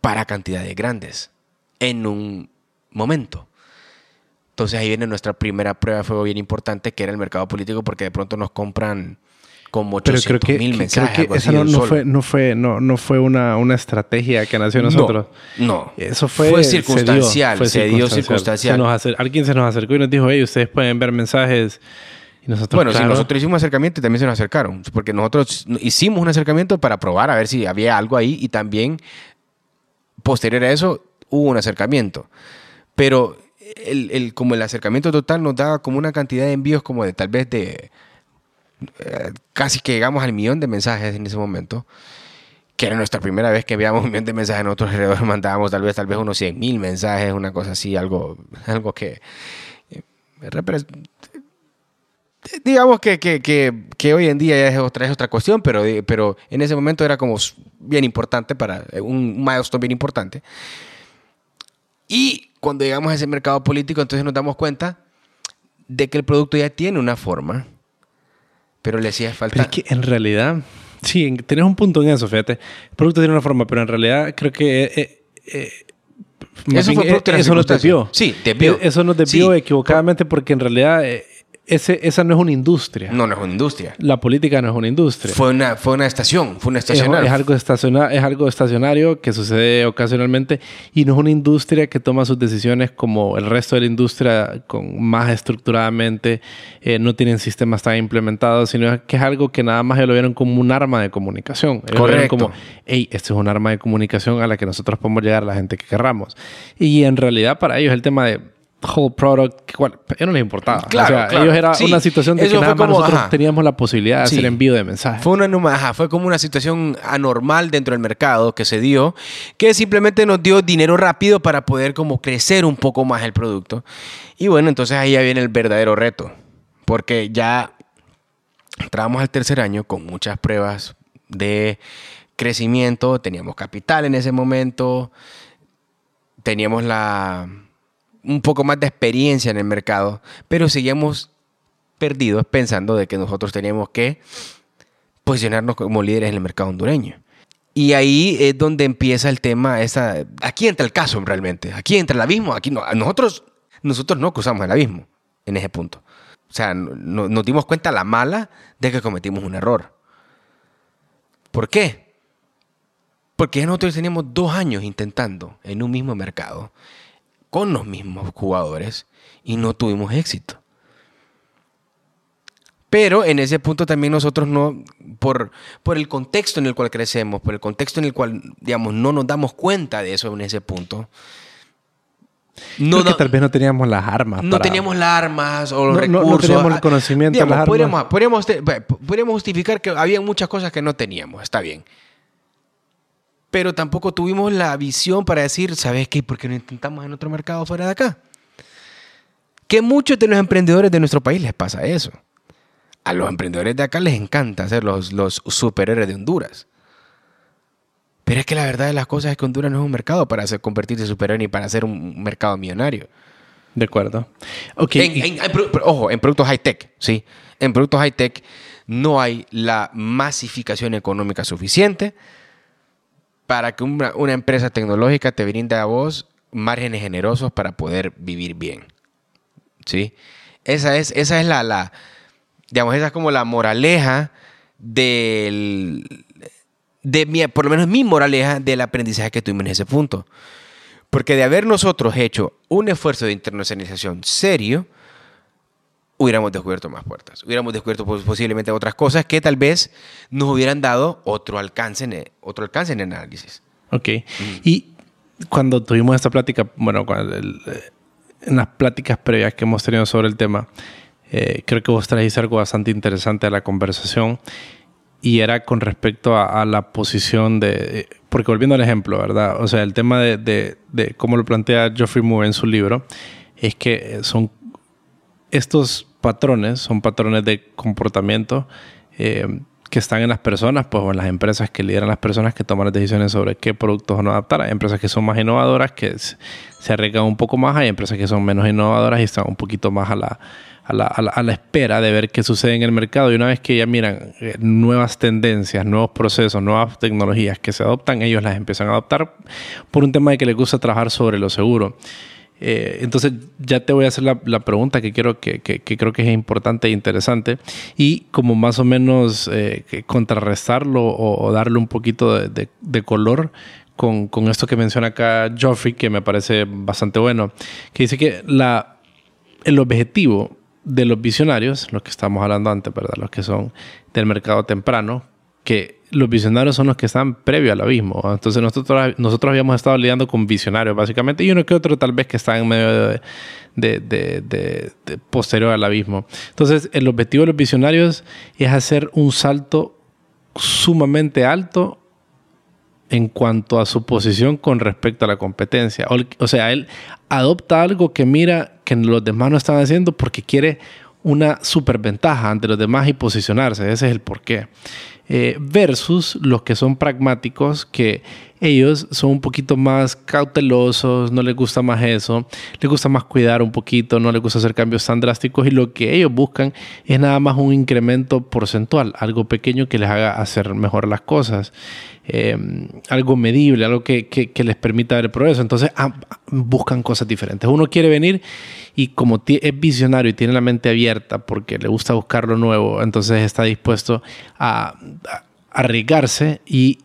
para cantidades grandes en un momento. Entonces ahí viene nuestra primera prueba fuego bien importante, que era el mercado político, porque de pronto nos compran como 800 mil mensajes. Creo que esa no, fue, no fue, no, no fue una, una estrategia que nació nosotros. No, Eso fue, fue circunstancial. Se dio, fue circunstancial. alguien se nos acercó y nos dijo, hey, ustedes pueden ver mensajes. Y nosotros, bueno, si nosotros hicimos un acercamiento y también se nos acercaron. Porque nosotros hicimos un acercamiento para probar a ver si había algo ahí y también posterior a eso hubo un acercamiento. Pero el, el, como el acercamiento total nos daba como una cantidad de envíos como de tal vez de eh, casi que llegamos al millón de mensajes en ese momento, que era nuestra primera vez que enviábamos un millón de mensajes, nosotros alrededor mandábamos tal vez, tal vez unos 100 mil mensajes, una cosa así, algo, algo que... Eh, digamos que, que, que, que, hoy en día ya es otra, es otra cuestión, pero, pero en ese momento era como bien importante para un milestone bien importante. Y cuando llegamos a ese mercado político, entonces nos damos cuenta de que el producto ya tiene una forma, pero le hacía falta. Pero es que en realidad, sí, tenés un punto en eso, fíjate. El producto tiene una forma, pero en realidad creo que. Eh, eh, eso, fue eh, eso nos desvió. Sí, desvió. Eso nos desvió equivocadamente porque en realidad ese, esa no es una industria. No, no es una industria. La política no es una industria. Fue una, fue una estación, fue una estacionario. Es, algo estacionario, es algo estacionario que sucede ocasionalmente y no es una industria que toma sus decisiones como el resto de la industria, con más estructuradamente, eh, no tienen sistemas tan implementados, sino que es algo que nada más lo vieron como un arma de comunicación. Correcto. como, hey, esto es un arma de comunicación a la que nosotros podemos llegar a la gente que querramos. Y en realidad para ellos el tema de whole product, igual, a no les importaba. Claro, o sea, ellos era una situación de que nada más nosotros teníamos la posibilidad de hacer envío de mensajes. Fue una ajá, fue como una situación anormal dentro del mercado que se dio, que simplemente nos dio dinero rápido para poder como crecer un poco más el producto. Y bueno, entonces ahí ya viene el verdadero reto, porque ya entramos al tercer año con muchas pruebas de crecimiento, teníamos capital en ese momento, teníamos la un poco más de experiencia en el mercado, pero seguíamos perdidos pensando de que nosotros teníamos que posicionarnos como líderes en el mercado hondureño. Y ahí es donde empieza el tema, esa, aquí entra el caso realmente, aquí entra el abismo, aquí no, nosotros, nosotros no cruzamos el abismo en ese punto. O sea, no, nos dimos cuenta la mala de que cometimos un error. ¿Por qué? Porque nosotros teníamos dos años intentando en un mismo mercado, con los mismos jugadores, y no tuvimos éxito. Pero en ese punto también nosotros no, por, por el contexto en el cual crecemos, por el contexto en el cual, digamos, no nos damos cuenta de eso en ese punto. No, que tal vez no teníamos las armas. No teníamos las armas o los recursos. No, teníamos el ah, conocimiento de las armas. Podríamos, podríamos, podríamos justificar que había muchas cosas que no teníamos, está bien. Pero tampoco tuvimos la visión para decir, ¿sabes qué? ¿Por qué no intentamos en otro mercado fuera de acá? Que muchos de los emprendedores de nuestro país les pasa eso a los emprendedores de acá les encanta ser los, los superhéroes de Honduras. Pero es que la verdad de las cosas es que Honduras no es un mercado para hacer, convertirse en superhéroe ni para ser un mercado millonario. De acuerdo. Okay. ojo, en productos high-tech, ¿sí? En productos high-tech no hay la masificación económica suficiente para que una, una, empresa tecnológica te brinde a vos márgenes generosos para poder vivir bien. ¿Sí? Esa es, esa es la, la, Digamos, esa es como la moraleja del, de mi, por lo menos mi moraleja del aprendizaje que tuvimos en ese punto. Porque de haber nosotros hecho un esfuerzo de internacionalización serio, hubiéramos descubierto más puertas. Hubiéramos descubierto posiblemente otras cosas que tal vez nos hubieran dado otro alcance en, otro alcance en el análisis. Ok. Y cuando tuvimos esta plática, bueno, en las pláticas previas que hemos tenido sobre el tema, eh, creo que vos trajiste algo bastante interesante a la conversación y era con respecto a, la posición de, porque volviendo al ejemplo, ¿verdad? O sea, el tema de, de, cómo lo plantea Geoffrey Moore en su libro, es que son estos patrones, son patrones de comportamiento eh, que están en las personas, pues o en las empresas que lideran las personas que toman las decisiones sobre qué productos no adaptar. Hay empresas que son más innovadoras, que se arriesgan un poco más, hay empresas que son menos innovadoras y están un poquito más a la, a la, a, la, espera de ver qué sucede en el mercado y una vez que ya miran eh, nuevas tendencias, nuevos procesos, nuevas tecnologías que se adoptan, ellos las empiezan a adoptar por un tema de que les gusta trabajar sobre lo seguro. Eh, entonces ya te voy a hacer la, la pregunta que, quiero, que, que, creo que es importante e interesante y como más o menos eh, contrarrestarlo o, darle un poquito de, de, color con, con, esto que menciona acá Geoffrey, que me parece bastante bueno, que dice que la, el objetivo de los visionarios, los que estamos hablando antes, ¿verdad? Los que son del mercado temprano, que los visionarios son los que están previo al abismo. Entonces nosotros, nosotros habíamos estado lidiando con visionarios básicamente y uno que otro tal vez que está en medio de, de, posterior al abismo. Entonces el objetivo de los visionarios es hacer un salto sumamente alto en cuanto a su posición con respecto a la competencia. O, sea, él adopta algo que mira que los demás no están haciendo porque quiere una superventaja ante los demás y posicionarse. Ese es el porqué. Eh, versus los que son pragmáticos, que ellos son un poquito más cautelosos, no les gusta más eso, les gusta más cuidar un poquito, no les gusta hacer cambios tan drásticos y lo que ellos buscan es nada más un incremento porcentual, algo pequeño que les haga hacer mejor las cosas. Eh, algo medible, algo que, les permita ver el progreso. Entonces ah, buscan cosas diferentes. Uno quiere venir y como es visionario y tiene la mente abierta porque le gusta buscar lo nuevo, entonces está dispuesto a arriesgarse y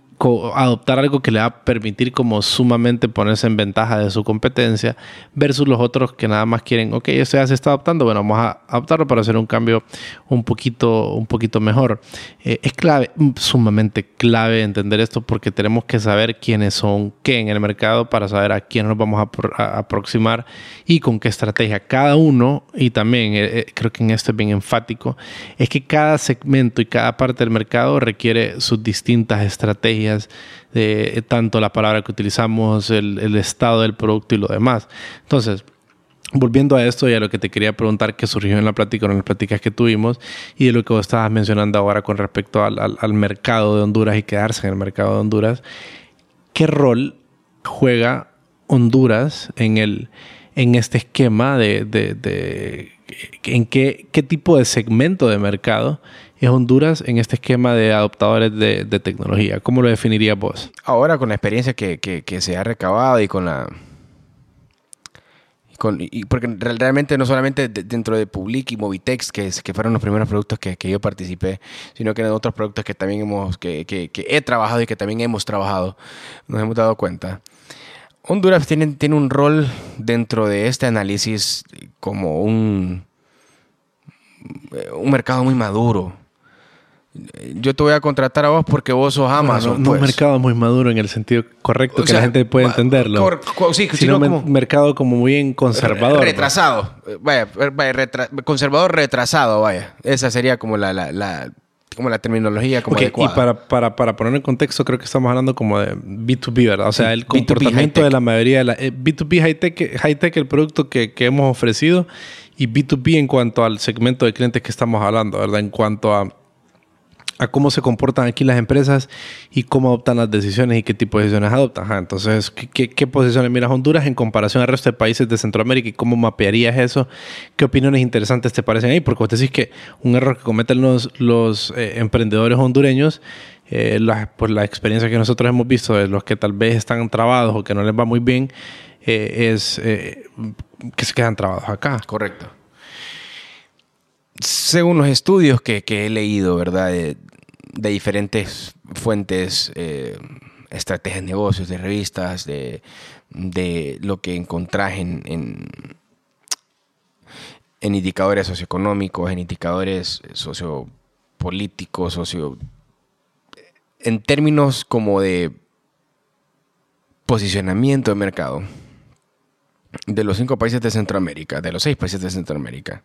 adoptar algo que le va a permitir como sumamente ponerse en ventaja de su competencia versus los otros que nada más quieren, ok, esto ya se está adoptando, bueno, vamos a adaptarlo para hacer un cambio un poquito, un poquito mejor. Eh, es clave, sumamente clave entender esto porque tenemos que saber quiénes son qué en el mercado para saber a quién nos vamos a, aproximar y con qué estrategia. Cada uno, y también eh, eh, creo que en esto es bien enfático, es que cada segmento y cada parte del mercado requiere sus distintas estrategias de tanto la palabra que utilizamos, el, estado del producto y lo demás. Entonces, Volviendo a esto y a lo que te quería preguntar que surgió en la plática, en las pláticas que tuvimos y de lo que vos estabas mencionando ahora con respecto al, mercado de Honduras y quedarse en el mercado de Honduras, ¿qué rol juega Honduras en, el, en este esquema de, de, de en qué, qué tipo de segmento de mercado es Honduras en este esquema de adoptadores de, tecnología? ¿Cómo lo definirías vos? Ahora, con la experiencia que, se ha recabado y con la y porque realmente no solamente dentro de Public y Movitex, que, fueron los primeros productos que, yo participé, sino que en otros productos que también hemos, que, que, he trabajado y que también hemos trabajado, nos hemos dado cuenta. Honduras tiene, tiene un rol dentro de este análisis como un, un mercado muy maduro yo te voy a contratar a vos porque vos sos Amazon. no, un pues. mercado muy maduro en el sentido correcto que la gente puede entenderlo. sí, sino un mercado como muy bien conservador. Retrasado. Vaya, conservador retrasado, vaya. Esa sería como la, la, como la terminología como Y para, para, para, poner en contexto, creo que estamos hablando como de B2B, ¿verdad? O sea, el comportamiento de la mayoría de la... Eh, B2B high-tech, high-tech el producto que, que hemos ofrecido y B2B en cuanto al segmento de clientes que estamos hablando, ¿verdad? En cuanto a a cómo se comportan aquí las empresas y cómo adoptan las decisiones y qué tipo de decisiones adoptan. entonces, ¿qué, qué, posiciones miras Honduras en comparación al resto de países de Centroamérica y cómo mapearías eso? ¿Qué opiniones interesantes te parecen ahí? Porque vos decís que un error que cometen los, los eh, emprendedores hondureños, eh, la, por la experiencia que nosotros hemos visto de los que tal vez están trabados o que no les va muy bien, eh, es que se quedan trabados acá. Correcto según los estudios que, he leído, ¿verdad? de diferentes fuentes, eh, estrategias de negocios, de revistas, de, lo que encontrás en, en, indicadores socioeconómicos, en indicadores sociopolíticos, socio... en términos como de posicionamiento de mercado de los cinco países de Centroamérica, de los seis países de Centroamérica,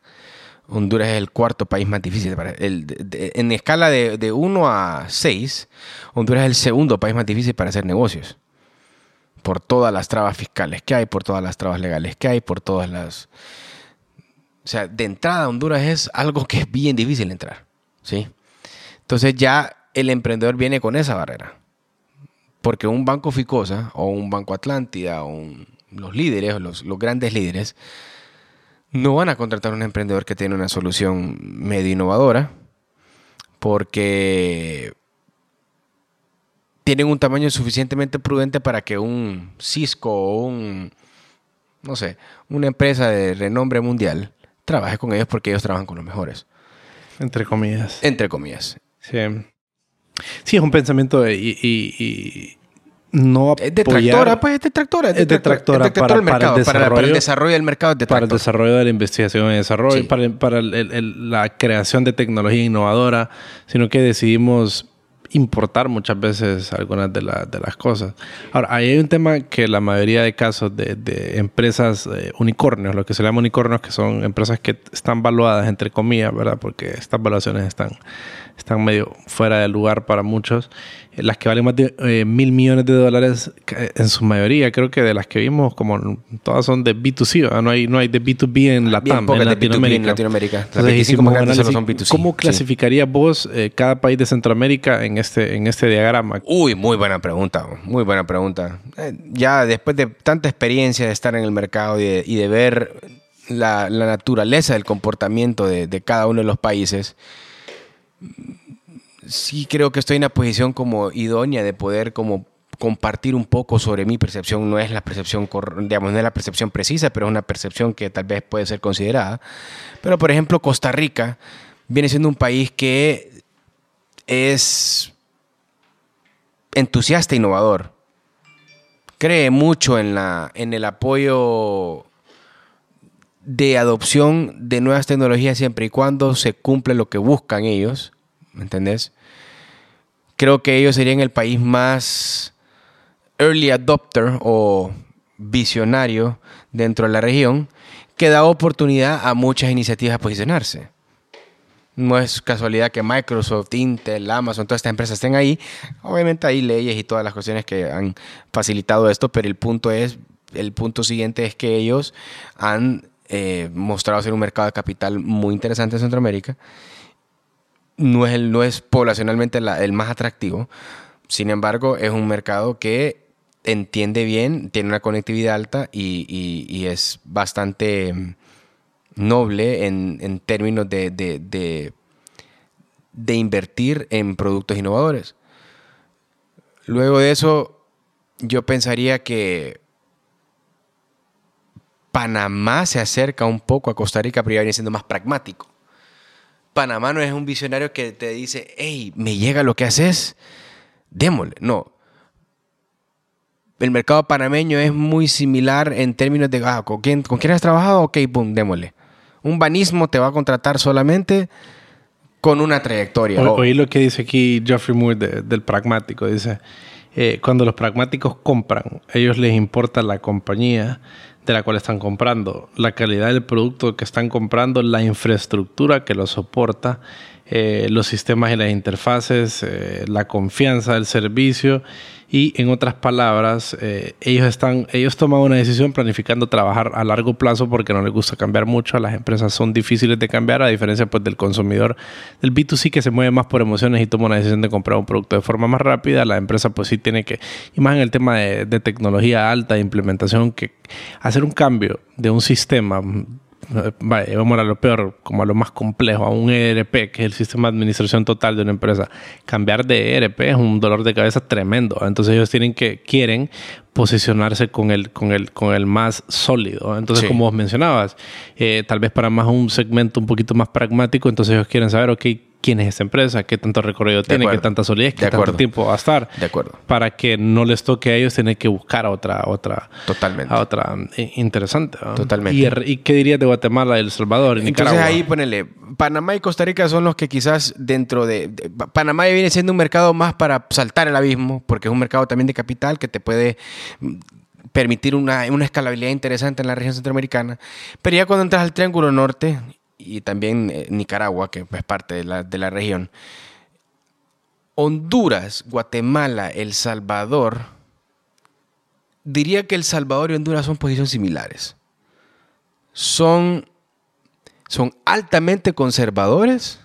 Honduras es el cuarto país más difícil. Para, en escala de, de 1 a 6, Honduras es el segundo país más difícil para hacer negocios. Por todas las trabas fiscales que hay, por todas las trabas legales que hay, por todas las... O sea, de entrada Honduras es algo que es bien difícil entrar. ¿sí? Entonces ya el emprendedor viene con esa barrera. Porque un banco Ficosa o un banco Atlántida o los líderes, los, los grandes líderes, no van a contratar a un emprendedor que tiene una solución medio innovadora porque tienen un tamaño suficientemente prudente para que un Cisco o un, no sé, una empresa de renombre mundial trabaje con ellos porque ellos trabajan con los mejores. Entre comillas. Entre comillas. Sí. Sí, es un pensamiento y, no es detractora, pues es detractora. Es detractora, para, el mercado, el para, el desarrollo del mercado. para el desarrollo de la investigación y desarrollo, para, para la creación de tecnología innovadora, sino que decidimos importar muchas veces algunas de, de las cosas. Ahora, ahí hay un tema que la mayoría de casos de, de empresas eh, unicornios, lo que se llama unicornios, que son empresas que están valuadas entre comillas, ¿verdad? Porque estas valuaciones están, están medio fuera de lugar para muchos las que valen más de eh, mil millones de dólares, en su mayoría, creo que de las que vimos, como todas son de B2C, no hay, no hay de B2B en Latam, en Latinoamérica. En Latinoamérica. ¿Cómo clasificaría vos eh, cada país de Centroamérica en este, en este diagrama? Uy, muy buena pregunta, muy buena pregunta. Eh, ya después de tanta experiencia de estar en el mercado y de, ver la, naturaleza del comportamiento de, de cada uno de los países, sí creo que estoy en una posición como idónea de poder como compartir un poco sobre mi percepción. No es la percepción, digamos, no es la percepción precisa, pero es una percepción que tal vez puede ser considerada. Pero, por ejemplo, Costa Rica viene siendo un país que es entusiasta e innovador. Cree mucho en, la, en el apoyo de adopción de nuevas tecnologías siempre y cuando se cumple lo que buscan ellos ¿me entendés? Creo que ellos serían el país más early adopter o visionario dentro de la región que da oportunidad a muchas iniciativas a posicionarse. No es casualidad que Microsoft, Intel, Amazon, todas estas empresas estén ahí. Obviamente hay leyes y todas las cuestiones que han facilitado esto, pero el punto es, el punto siguiente es que ellos han eh, mostrado ser un mercado de capital muy interesante en Centroamérica no es, no es poblacionalmente el más atractivo. Sin embargo, es un mercado que entiende bien, tiene una conectividad alta y, es bastante mm, noble en, términos de, de invertir en productos innovadores. Luego de eso, yo pensaría que Panamá se acerca un poco a Costa Rica, pero ya viene siendo más pragmático. Panamá no es un visionario que te dice, hey, me llega lo que haces, démosle. No. El mercado panameño es muy similar en términos de, ah, ¿con quién, ¿con quién has trabajado? Ok, boom, démosle. Un banismo te va a contratar solamente con una trayectoria. oí lo que dice aquí Geoffrey Moore del pragmático. Dice, eh, cuando los pragmáticos compran, a ellos les importa la compañía de la cual están comprando, la calidad del producto que están comprando, la infraestructura que lo soporta, eh, los sistemas y las interfaces, eh, la confianza del servicio y en otras palabras, eh, ellos, están, ellos toman una decisión planificando trabajar a largo plazo porque no les gusta cambiar mucho. Las empresas son difíciles de cambiar, a diferencia pues, del consumidor del B2C que se mueve más por emociones y toma una decisión de comprar un producto de forma más rápida. La empresa pues sí tiene que, y más en el tema de, de tecnología alta, de implementación, que hacer un cambio de un sistema vaya, vamos a lo peor, como a lo más complejo, a un ERP, que es el sistema de administración total de una empresa. Cambiar de ERP es un dolor de cabeza tremendo. Entonces ellos tienen que, quieren posicionarse con el, con el, con el más sólido. Entonces, como vos mencionabas, eh, tal vez para más un segmento un poquito más pragmático, entonces ellos quieren saber, ok, quién es esa empresa, qué tanto recorrido tiene, qué tanta solidez, qué tanto tiempo va a estar. De acuerdo. Para que no les toque a ellos tener que buscar a otra, otra. Totalmente. A otra eh, interesante. Totalmente. ¿Y, qué dirías de Guatemala, El Salvador, y Entonces ahí ponele, Panamá y Costa Rica son los que quizás dentro de, Panamá viene siendo un mercado más para saltar el abismo, porque es un mercado también de capital que te puede mm, permitir una, una escalabilidad interesante en la región centroamericana. Pero ya cuando entras al Triángulo Norte y también eh, Nicaragua, que es parte de la, de la región. Honduras, Guatemala, El Salvador, diría que El Salvador y Honduras son posiciones similares. Son, son altamente conservadores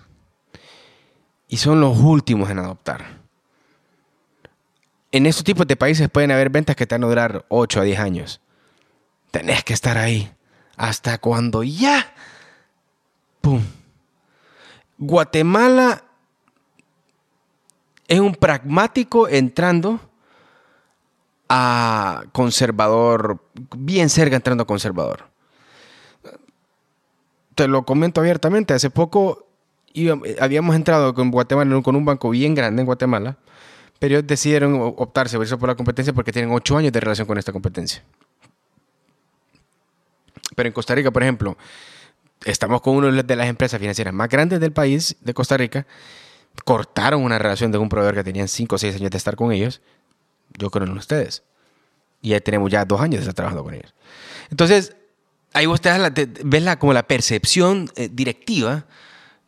y son los últimos en adoptar. En estos tipos de países pueden haber ventas que te van a durar 8 a 10 años. Tenés que estar ahí hasta cuando ya Guatemala es un pragmático entrando a conservador, bien cerca entrando a conservador. Te lo comento abiertamente, hace poco habíamos entrado con Guatemala con un banco bien grande en Guatemala, pero ellos decidieron optarse por eso por la competencia porque tienen ocho años de relación con esta competencia. Pero en Costa Rica, por ejemplo, estamos con una de las empresas financieras más grandes del país, de Costa Rica. Cortaron una relación de un proveedor que tenían 5 o 6 años de estar con ellos. Yo creo en ustedes. Y ya tenemos ya dos años de estar trabajando con ellos. Entonces, ahí vos ves la, como la percepción eh, directiva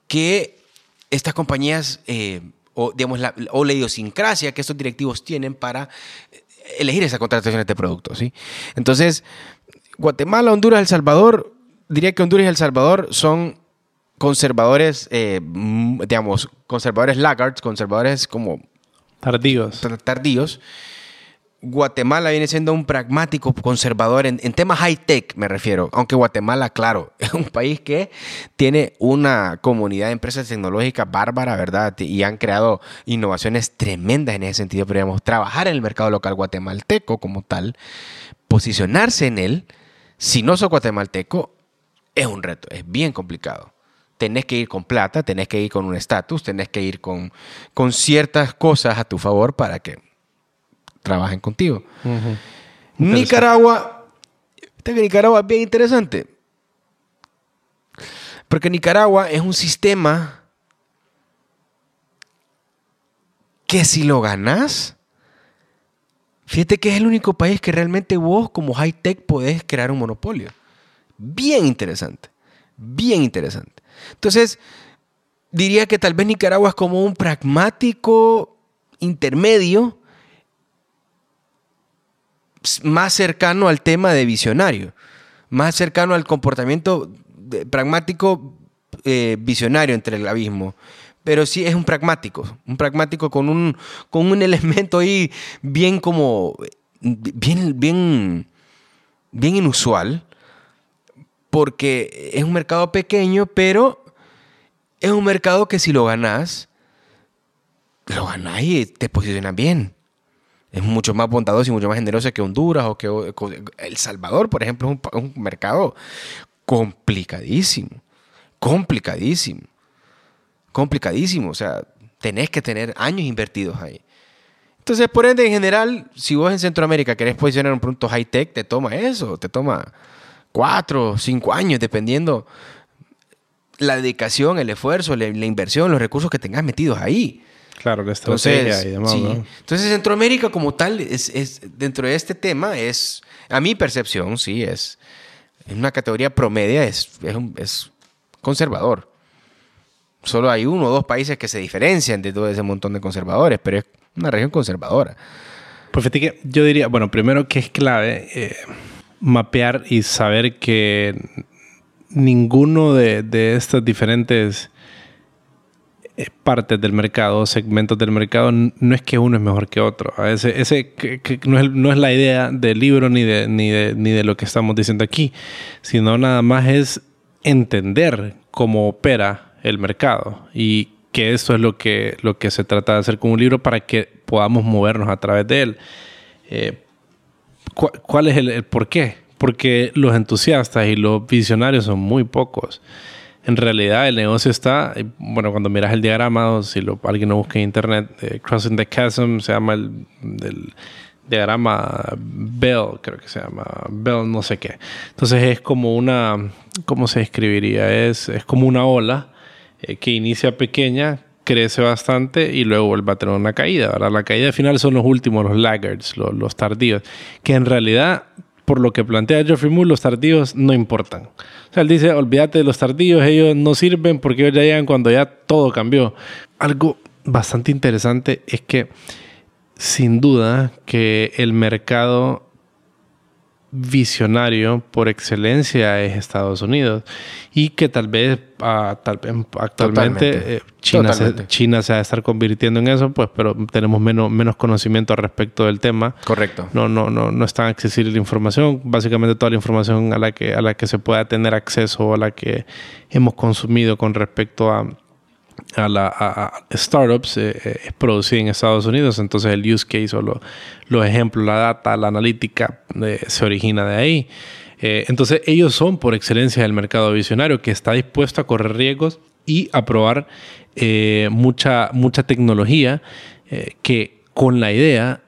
que estas compañías, eh, o, digamos, la, o la idiosincrasia que estos directivos tienen para eh, elegir esas contrataciones de productos. ¿sí? Entonces, Guatemala, Honduras, El Salvador diría que Honduras y El Salvador son conservadores, eh, digamos, conservadores laggards, conservadores como... Tardíos. Tardíos. Guatemala viene siendo un pragmático conservador en, temas high-tech, me refiero. Aunque Guatemala, claro, es un país que tiene una comunidad de empresas tecnológicas bárbara, ¿verdad? Y han creado innovaciones tremendas en ese sentido. Podríamos trabajar en el mercado local guatemalteco como tal, posicionarse en él. Si no sos guatemalteco, es un reto, es bien complicado. Tenés que ir con plata, tenés que ir con un estatus, tenés que ir con, con ciertas cosas a tu favor para que trabajen contigo. Nicaragua, este Nicaragua es bien interesante. Porque Nicaragua es un sistema que si lo ganás, fíjate que es el único país que realmente vos como high tech podés crear un monopolio. Bien interesante, bien interesante. Entonces, diría que tal vez Nicaragua es como un pragmático intermedio más cercano al tema de visionario, más cercano al comportamiento pragmático eh, visionario entre el abismo. Pero sí es un pragmático, un pragmático con un, con un elemento ahí bien como, bien, bien, bien inusual, porque es un mercado pequeño, pero es un mercado que si lo ganas, lo ganás y te posicionas bien. Es mucho más bondadoso y mucho más generoso que Honduras o que El Salvador, por ejemplo, es un, un mercado complicadísimo. Complicadísimo. Complicadísimo. O sea, tenés que tener años invertidos ahí. Entonces, por ende, en general, si vos en Centroamérica querés posicionar un producto high-tech, te toma eso, te toma cuatro, cinco años, dependiendo la dedicación, el esfuerzo, la, inversión, los recursos que tengas metidos ahí. Claro, la estrategia y demás. Entonces, Centroamérica como tal, es, dentro de este tema, es, a mi percepción, sí, es, es una categoría promedia, es, es, conservador. Solo hay uno o dos países que se diferencian de todo ese montón de conservadores, pero es una región conservadora. Pues fíjate que yo diría, bueno, primero que es clave eh, mapear y saber que ninguno de, de estas diferentes eh, partes del mercado, segmentos del mercado, no es que uno es mejor que otro. Ese, ese no, es, no, es, la idea del libro ni de, ni, de, ni de lo que estamos diciendo aquí, sino nada más es entender cómo opera el mercado y que eso es lo que, lo que se trata de hacer con un libro para que podamos movernos a través de él. Eh, ¿Cuál es el, por qué? Porque los entusiastas y los visionarios son muy pocos. En realidad el negocio está, bueno, cuando miras el diagrama, si lo, alguien lo busca en internet, eh, Crossing the Chasm, se llama el, diagrama Bell, creo que se llama Bell, no sé qué. Entonces es como una, ¿cómo se escribiría? Es, es como una ola eh, que inicia pequeña, crece bastante y luego vuelve a tener una caída. ¿verdad? La caída final son los últimos, los laggards, los, tardíos, que en realidad, por lo que plantea Geoffrey Moore, los tardíos no importan. O sea, él dice, olvídate de los tardíos, ellos no sirven porque ellos ya llegan cuando ya todo cambió. Algo bastante interesante es que, sin duda, que el mercado visionario por excelencia es Estados Unidos y que tal vez, ah, tal actualmente eh, China, se, China se va a estar convirtiendo en eso, pues, pero tenemos menos, menos conocimiento al respecto del tema. Correcto. No, no, no, no es tan accesible la información. Básicamente toda la información a la que, a la que se pueda tener acceso o a la que hemos consumido con respecto a a, la, startups eh, eh, es producida en Estados Unidos, entonces el use case o los ejemplos, la data, la analítica eh, se origina de ahí. entonces ellos son por excelencia el mercado visionario que está dispuesto a correr riesgos y a probar mucha, mucha tecnología que con la idea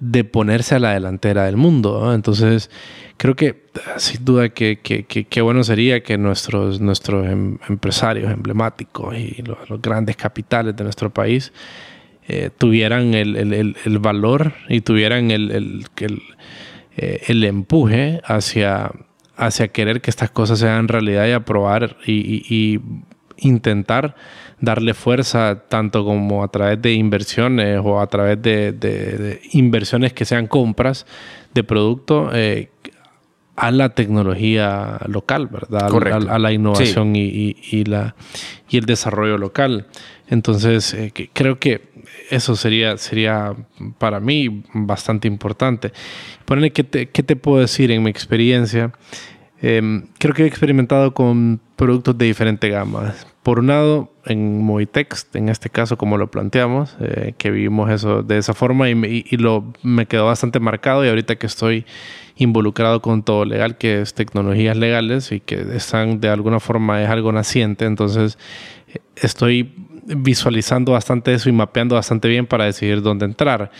de ponerse a la delantera del mundo. Entonces, creo que sin duda que, que, bueno sería que nuestros, nuestros em, empresarios emblemáticos y los, grandes capitales de nuestro país eh, tuvieran el, valor y tuvieran el, eh, el, empuje hacia, hacia querer que estas cosas sean realidad y aprobar y intentar darle fuerza tanto como a través de inversiones o a través de, inversiones que sean compras de producto eh, a la tecnología local, ¿verdad? A, la innovación y, la, y el desarrollo local. Entonces, eh, creo que eso sería, sería para mí bastante importante. Ponerle, ¿qué te, ¿qué te puedo decir en mi experiencia? Em, creo que he experimentado con productos de diferente gama. Por un lado, en Movitext, en este caso, como lo planteamos, eh, que vivimos eso de esa forma y, me, lo, me quedó bastante marcado y ahorita que estoy involucrado con todo legal, que es tecnologías legales y que están de alguna forma es algo naciente, entonces estoy visualizando bastante eso y mapeando bastante bien para decidir dónde entrar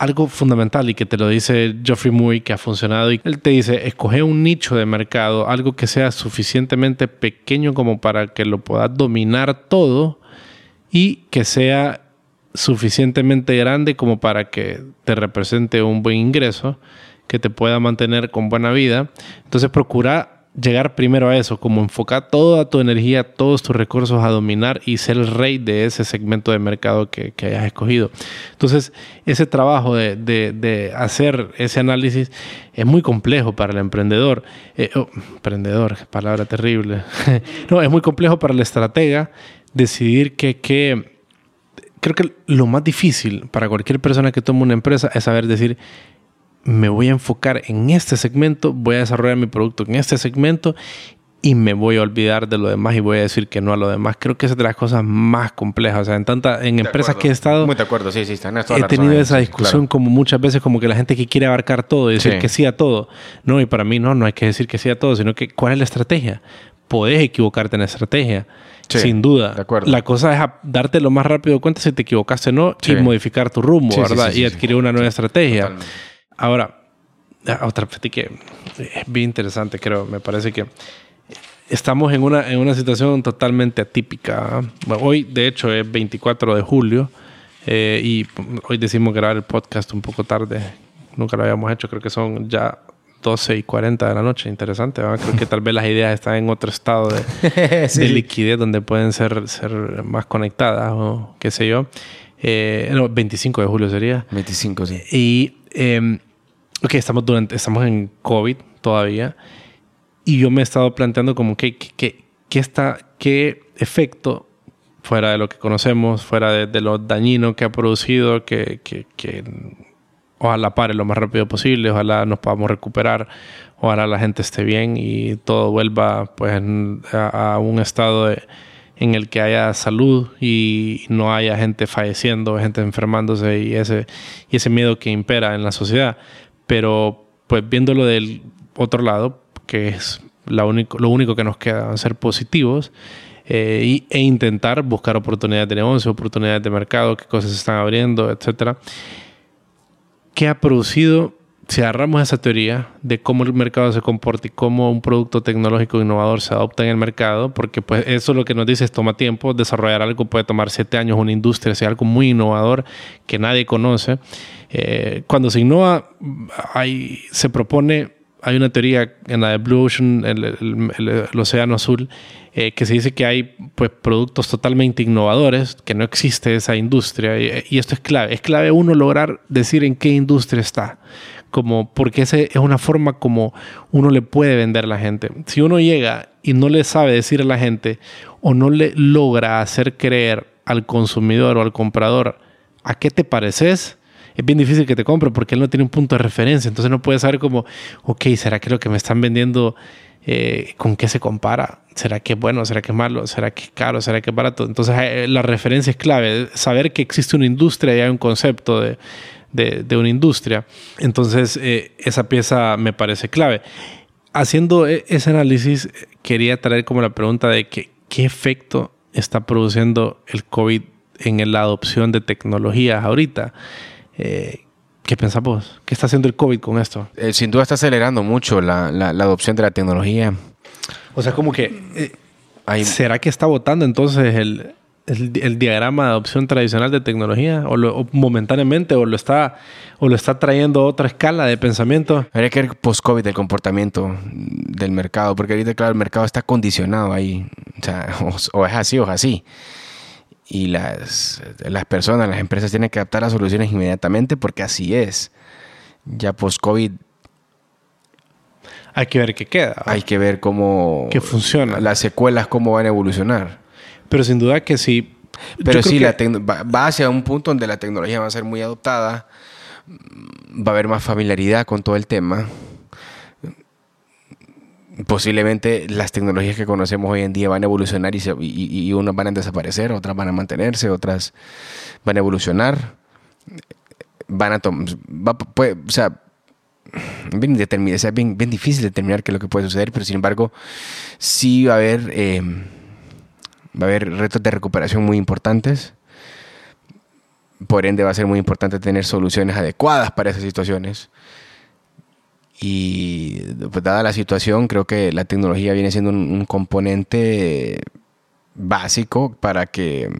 algo fundamental y que te lo dice Geoffrey Moore que ha funcionado y él te dice, escoge un nicho de mercado, algo que sea suficientemente pequeño como para que lo puedas dominar todo y que sea suficientemente grande como para que te represente un buen ingreso, que te pueda mantener con buena vida. Entonces procura llegar primero a eso, como enfocar toda tu energía, todos tus recursos a dominar y ser el rey de ese segmento de mercado que, hayas escogido. Entonces, ese trabajo de, hacer ese análisis es muy complejo para el emprendedor. Eh, oh, emprendedor, palabra terrible. no, es muy complejo para el estratega decidir que, que... Creo que lo más difícil para cualquier persona que tome una empresa es saber decir, me voy a enfocar en este segmento, voy a desarrollar mi producto en este segmento y me voy a olvidar de lo demás y voy a decir que no a lo demás. Creo que esa es de las cosas más complejas. O sea, en tanta, en empresas que he estado. Muy de acuerdo, sí, sí, He tenido esa discusión como muchas veces, como que la gente que quiere abarcar todo y decir que sí a todo. No, y para mí no, no hay que decir que sí a todo, sino que cuál es la estrategia. Podés equivocarte en la estrategia. sin duda. De acuerdo. La cosa es darte lo más rápido cuenta si te equivocaste o no y modificar tu rumbo, ¿verdad? y adquirir una nueva estrategia. Ahora, otra que es bien interesante, creo. Me parece que estamos en una, en una situación totalmente atípica. hoy, de hecho, es 24 de julio eh, y hoy decimos grabar el podcast un poco tarde. Nunca lo habíamos hecho, creo que son ya 12 y 40 de la noche. Interesante, creo que tal vez las ideas están en otro estado de, liquidez donde pueden ser, ser más conectadas o qué sé yo. Eh, no, 25 de julio sería. 25, sí. Y, eh, ok, estamos, durante, estamos en COVID todavía. Y yo me he estado planteando como que, que, está, qué efecto, fuera de lo que conocemos, fuera de, lo dañino que ha producido, que, que, que, ojalá pare lo más rápido posible, ojalá nos podamos recuperar, ojalá la gente esté bien y todo vuelva pues a, un estado en el que haya salud y no haya gente falleciendo, gente enfermándose y ese, y ese miedo que impera en la sociedad. Pero pues viéndolo del otro lado, que es lo único que nos queda, ser positivos eh, e intentar buscar oportunidades de negocio, oportunidades de mercado, qué cosas se están abriendo, etc. ¿Qué ha producido, si agarramos esa teoría de cómo el mercado se comporta y cómo un producto tecnológico innovador se adopta en el mercado? Porque pues eso lo que nos dice es toma tiempo, desarrollar algo puede tomar siete años, una industria, sea algo muy innovador que nadie conoce. Eh, cuando se innova, hay, se propone hay una teoría en la de Blue Ocean, el, océano azul, eh, que se dice que hay pues, productos totalmente innovadores, que no existe esa industria. Y, esto es clave. Es clave uno lograr decir en qué industria está. Como, porque esa es una forma como uno le puede vender a la gente. Si uno llega y no le sabe decir a la gente o no le logra hacer creer al consumidor o al comprador a qué te pareces, es bien difícil que te compre porque él no tiene un punto de referencia. Entonces no puede saber como, ok, ¿será que lo que me están vendiendo eh, con qué se compara? ¿Será que es bueno? ¿Será que es malo? ¿Será que es caro? ¿Será que es barato? Entonces eh, la referencia es clave. Saber que existe una industria y hay un concepto de, de, una industria. Entonces eh, esa pieza me parece clave. Haciendo e, ese análisis, quería traer como la pregunta de que, qué efecto está produciendo el COVID en la adopción de tecnologías ahorita. Eh, ¿Qué piensas vos? ¿Qué está haciendo el COVID con esto? Eh, sin duda está acelerando mucho la, la, adopción de la tecnología. O sea, como que... Eh, ¿Será que está votando entonces el, el, diagrama de adopción tradicional de tecnología? ¿O, momentáneamente? ¿O lo, está, ¿O lo está trayendo a otra escala de pensamiento? Habría que ver post-COVID el comportamiento del mercado. Porque ahorita, claro, el mercado está condicionado ahí. O sea, o es así o es así y las, las personas, las empresas tienen que adaptar las soluciones inmediatamente porque así es. Ya post-COVID. Hay que ver qué queda. Hay que ver cómo. Que funciona. Las secuelas, cómo van a evolucionar. Pero sin duda que sí. Pero sí, la va hacia un punto donde la tecnología va a ser muy adoptada. Va a haber más familiaridad con todo el tema posiblemente las tecnologías que conocemos hoy en día van a evolucionar y, y, unas van a desaparecer, otras van a mantenerse, otras van a evolucionar. Van a tomar. O sea, bien, bien, bien, difícil determinar qué es lo que puede suceder, pero sin embargo, sí va a haber, em, va a haber retos de recuperación muy importantes. Por ende, va a ser muy importante tener soluciones adecuadas para esas situaciones. Y pues, dada la situación, creo que la tecnología viene siendo un, componente básico para que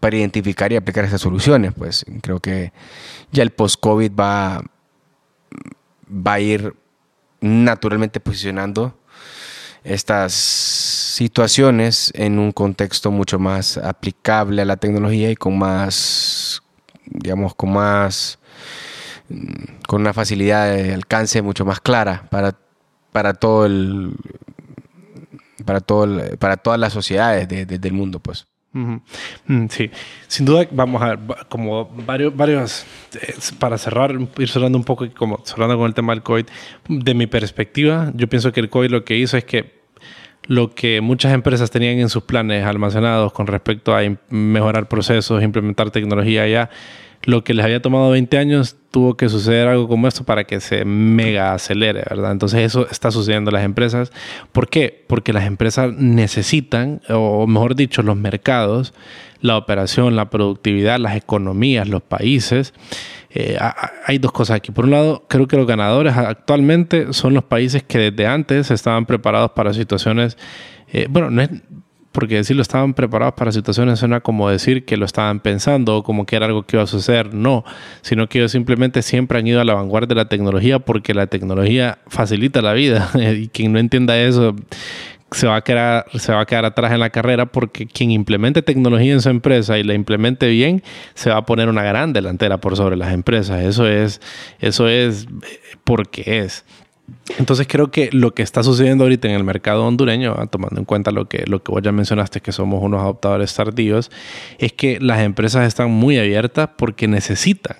para identificar y aplicar esas soluciones. Pues creo que ya el post-COVID va, va a ir naturalmente posicionando estas situaciones en un contexto mucho más aplicable a la tecnología y con más, digamos, con más con una facilidad de alcance mucho más clara para, para todo el para todo para todas las sociedades del mundo pues. Mm, sí. Sin duda vamos a ver como varios varios eh, para cerrar ir cerrando un poco como cerrando con el tema del covid de mi perspectiva yo pienso que el covid lo que hizo es que lo que muchas empresas tenían en sus planes almacenados con respecto a mejorar procesos, implementar tecnología allá, lo que les había tomado 20 años, tuvo que suceder algo como esto para que se mega acelere, ¿verdad? Entonces eso está sucediendo en las empresas. ¿Por qué? Porque las empresas necesitan, o mejor dicho, los mercados, la operación, la productividad, las economías, los países. Eh, hay dos cosas aquí. Por un lado, creo que los ganadores actualmente son los países que desde antes estaban preparados para situaciones, eh, bueno, no es porque decirlo estaban preparados para situaciones suena como decir que lo estaban pensando o como que era algo que iba a suceder. No, sino que ellos simplemente siempre han ido a la vanguardia de la tecnología porque la tecnología facilita la vida. y quien no entienda eso se va, a quedar, se va a quedar atrás en la carrera porque quien implemente tecnología en su empresa y la implemente bien, se va a poner una gran delantera por sobre las empresas. Eso es, eso es porque es. Entonces creo que lo que está sucediendo ahorita en el mercado hondureño, ah, tomando en cuenta lo que, lo que vos ya mencionaste, que somos unos adoptadores tardíos, es que las empresas están muy abiertas porque necesitan,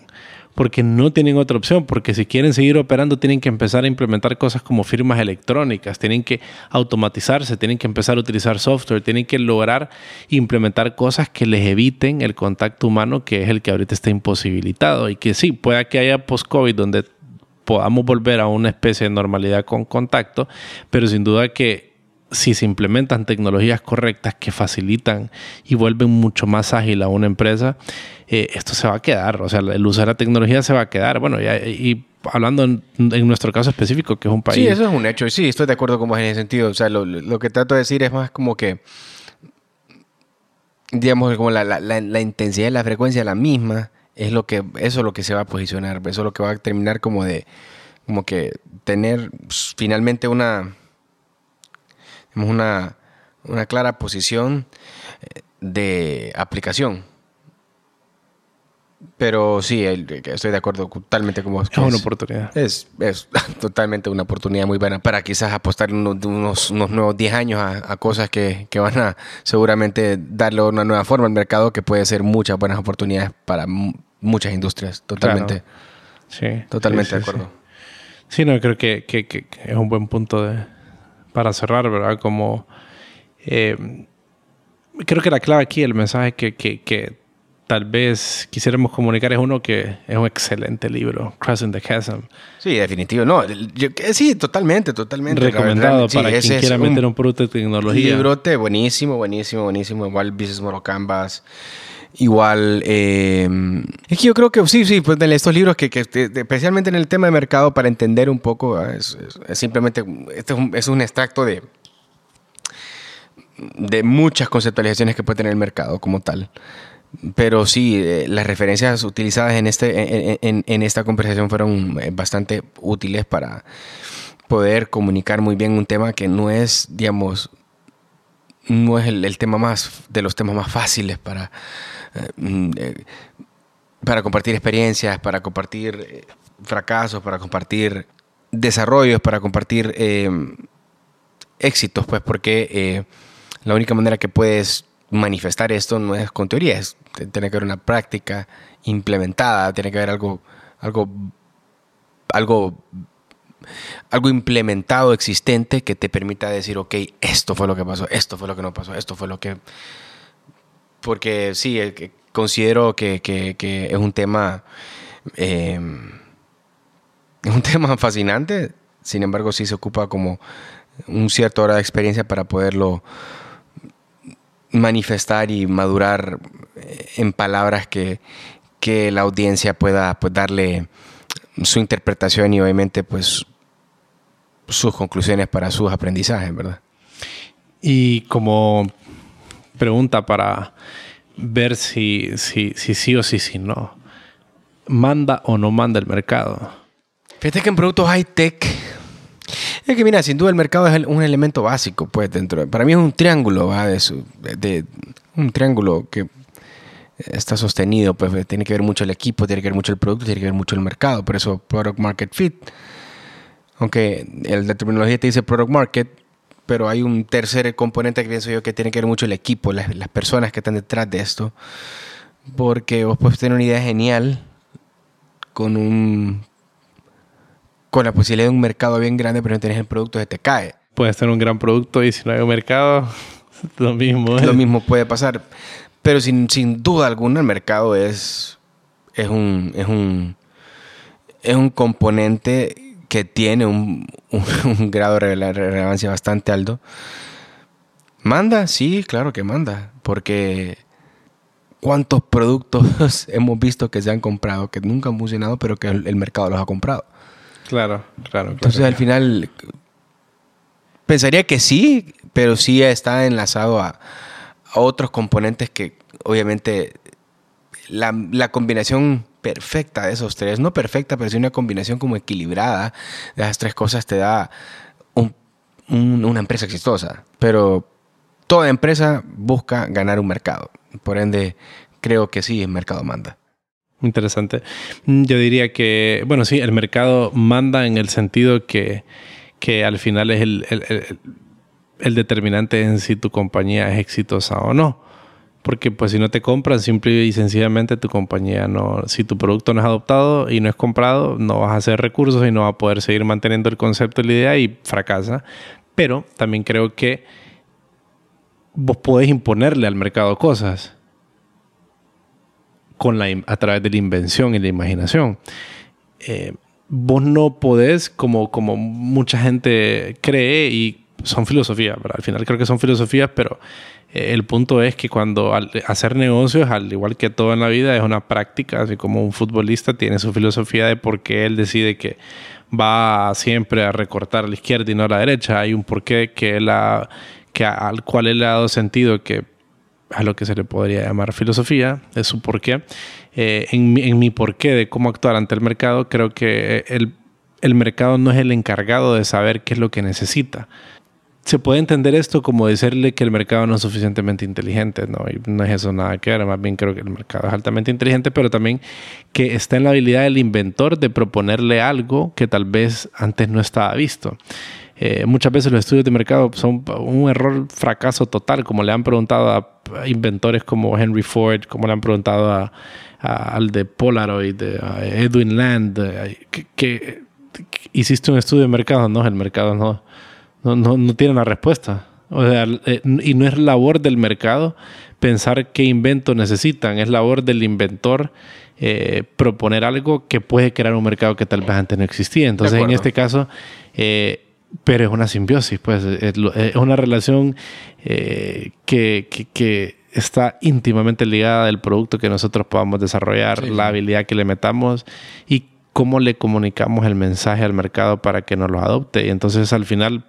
porque no tienen otra opción, porque si quieren seguir operando tienen que empezar a implementar cosas como firmas electrónicas, tienen que automatizarse, tienen que empezar a utilizar software, tienen que lograr implementar cosas que les eviten el contacto humano, que es el que ahorita está imposibilitado y que sí, pueda que haya post-COVID donde podamos volver a una especie de normalidad con contacto, pero sin duda que si se implementan tecnologías correctas que facilitan y vuelven mucho más ágil a una empresa, eh, esto se va a quedar, o sea, el usar la tecnología se va a quedar. Bueno, y hablando en, nuestro caso específico, que es un país... Sí, eso es un hecho, sí, estoy de acuerdo con vos en ese sentido. O sea, lo, que trato de decir es más como que, digamos, como la, la, la intensidad y la frecuencia es la misma, es lo que, eso es lo que se va a posicionar, eso es lo que va a terminar como de, como que tener pues, finalmente una, una, una clara posición eh, de aplicación. Pero sí, estoy de acuerdo totalmente con vos. Es una oportunidad. Es, es, totalmente una oportunidad muy buena para quizás apostar unos, unos, unos nuevos 10 años a, a cosas que, que, van a seguramente darle una nueva forma al mercado que puede ser muchas buenas oportunidades para muchas industrias, totalmente. Sí. Totalmente de acuerdo. Sí. no, creo que, que, es un buen punto de, para cerrar, ¿verdad? Como eh, creo que la clave aquí, el mensaje que, que, tal vez quisiéramos comunicar es uno que es un excelente libro, Crossing the Chasm. Sí, definitivo. No, sí, totalmente, totalmente. Recomendado para quien quiera meter un, producto de tecnología. Librote buenísimo, buenísimo, buenísimo. Igual Business Model Canvas. Igual, eh, es que yo creo que sí, sí, pues de estos libros que, especialmente en el tema de mercado, para entender un poco, ah, es, simplemente, este es un, extracto de, de muchas conceptualizaciones que puede tener el mercado como tal. Pero sí, eh, las referencias utilizadas en, este, en, esta conversación fueron eh, bastante útiles para poder comunicar muy bien un tema que no es, digamos, no es el tema más, de los temas más fáciles para eh, mm, eh, para compartir experiencias, para compartir eh, fracasos, para compartir desarrollos, para compartir éxitos, pues porque la única manera que puedes manifestar esto no es con teorías, tiene que haber una práctica implementada, tiene que haber algo, algo, algo, algo implementado, existente, que te permita decir, ok, esto fue lo que pasó, esto fue lo que no pasó, esto fue lo que porque sí, considero que, es un tema. Eh, es un tema fascinante. Sin embargo, sí se ocupa como un cierto hora de experiencia para poderlo manifestar y madurar eh, en palabras que, la audiencia pueda pues, darle su interpretación y obviamente pues sus conclusiones para sus aprendizajes, ¿verdad? Y como pregunta para ver si, si, si sí o si, si no. ¿Manda o no manda el mercado? Fíjate que en productos high-tech, es que mira, sin duda el mercado es un elemento básico, pues dentro. Para mí es un triángulo, ¿va? De, de, un triángulo que está sostenido, pues tiene que ver mucho el equipo, tiene que ver mucho el producto, tiene que ver mucho el mercado. Por eso, product market fit. Aunque el de terminología te dice product market, pero hay un tercer componente que pienso yo que tiene que ver mucho el equipo, las, personas que están detrás de esto, porque vos puedes tener una idea genial con un con la posibilidad de un mercado bien grande, pero no tienes el producto, se te cae. puedes tener un gran producto y si no hay un mercado, lo mismo. Lo mismo puede pasar. Pero sin, sin duda alguna el mercado es, es, un, es, un, es un componente que tiene un, un, grado de relevancia bastante alto. ¿Manda? Sí, claro que manda. Porque cuántos productos hemos visto que se han comprado, que nunca han funcionado, pero que el, mercado los ha comprado. Claro, claro. Entonces al final pensaría que sí, pero sí está enlazado a, otros componentes que obviamente la, combinación perfecta de esos tres, no perfecta, pero sí una combinación como equilibrada de esas tres cosas te da una empresa exitosa. Pero toda empresa busca ganar un mercado. Por ende, creo que sí, el mercado manda. Interesante. Mm, yo diría que, bueno, sí, el mercado manda en el sentido que, que al final es el, el, el, determinante en si tu compañía es exitosa o no. Porque pues si no te compran, simple y sencillamente tu compañía no, si tu producto no es adoptado y no es comprado, no vas a hacer recursos y no vas a poder seguir manteniendo el concepto y la idea y fracasa. Pero también creo que vos podés imponerle al mercado cosas con la, a través de la invención y la imaginación. Eh, vos no podés, como, como mucha gente cree, y son filosofías, al final creo que son filosofías, pero eh, el punto es que cuando hacer negocios, al igual que todo en la vida, es una práctica, así como un futbolista tiene su filosofía de por qué él decide que va siempre a recortar a la izquierda y no a la derecha. Hay un porqué que él ha que al cual él ha dado sentido que a lo que se le podría llamar filosofía, es su porqué. Eh, en, en mi porqué de cómo actuar ante el mercado, creo que el, el mercado no es el encargado de saber qué es lo que necesita. Se puede entender esto como decirle que el mercado no es suficientemente inteligente, ¿no? Y no es eso nada que ver, más bien creo que el mercado es altamente inteligente, pero también que está en la habilidad del inventor de proponerle algo que tal vez antes no estaba visto. Eh, muchas veces los estudios de mercado son un error, fracaso total, como le han preguntado a inventores como Henry Ford, como le han preguntado al de Polaroid, a Edwin Land, que, hiciste un estudio de mercado, no, el mercado no, no, no, tiene la respuesta. O sea, eh, y no es labor del mercado pensar qué invento necesitan, es labor del inventor eh, proponer algo que puede crear un mercado que tal vez antes no existía. Entonces, en este caso, eh, pero es una simbiosis, pues es, una relación que, que, está íntimamente ligada del producto que nosotros podamos desarrollar, la habilidad que le metamos y cómo le comunicamos el mensaje al mercado para que nos lo adopte. Y entonces al final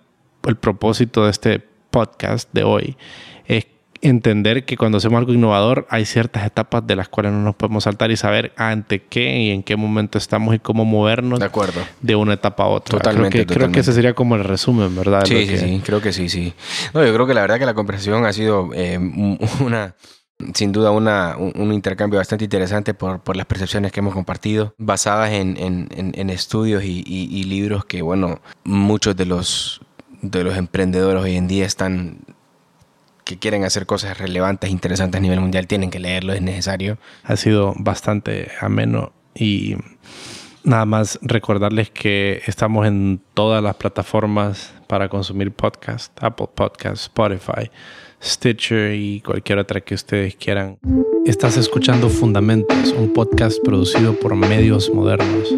el propósito de este podcast de hoy es entender que cuando hacemos algo innovador hay ciertas etapas de las cuales no nos podemos saltar y saber ante qué y en qué momento estamos y cómo movernos de, acuerdo. de una etapa a otra. Totalmente creo que, creo que ese sería como el resumen, ¿verdad? Sí, sí, sí, creo que sí, sí. No, yo creo que la verdad que la conversación ha sido eh, una sin duda una, un, intercambio bastante interesante por, por, las percepciones que hemos compartido, basadas en, en, en estudios y, y, libros que, bueno, muchos de los, de los emprendedores hoy en día están que quieren hacer cosas relevantes, interesantes a nivel mundial, tienen que leerlo, es necesario. Ha sido bastante ameno y nada más recordarles que estamos en todas las plataformas para consumir podcast, Apple Podcast, Spotify, Stitcher y cualquier otra que ustedes quieran. Estás escuchando Fundamentos, un podcast producido por medios modernos.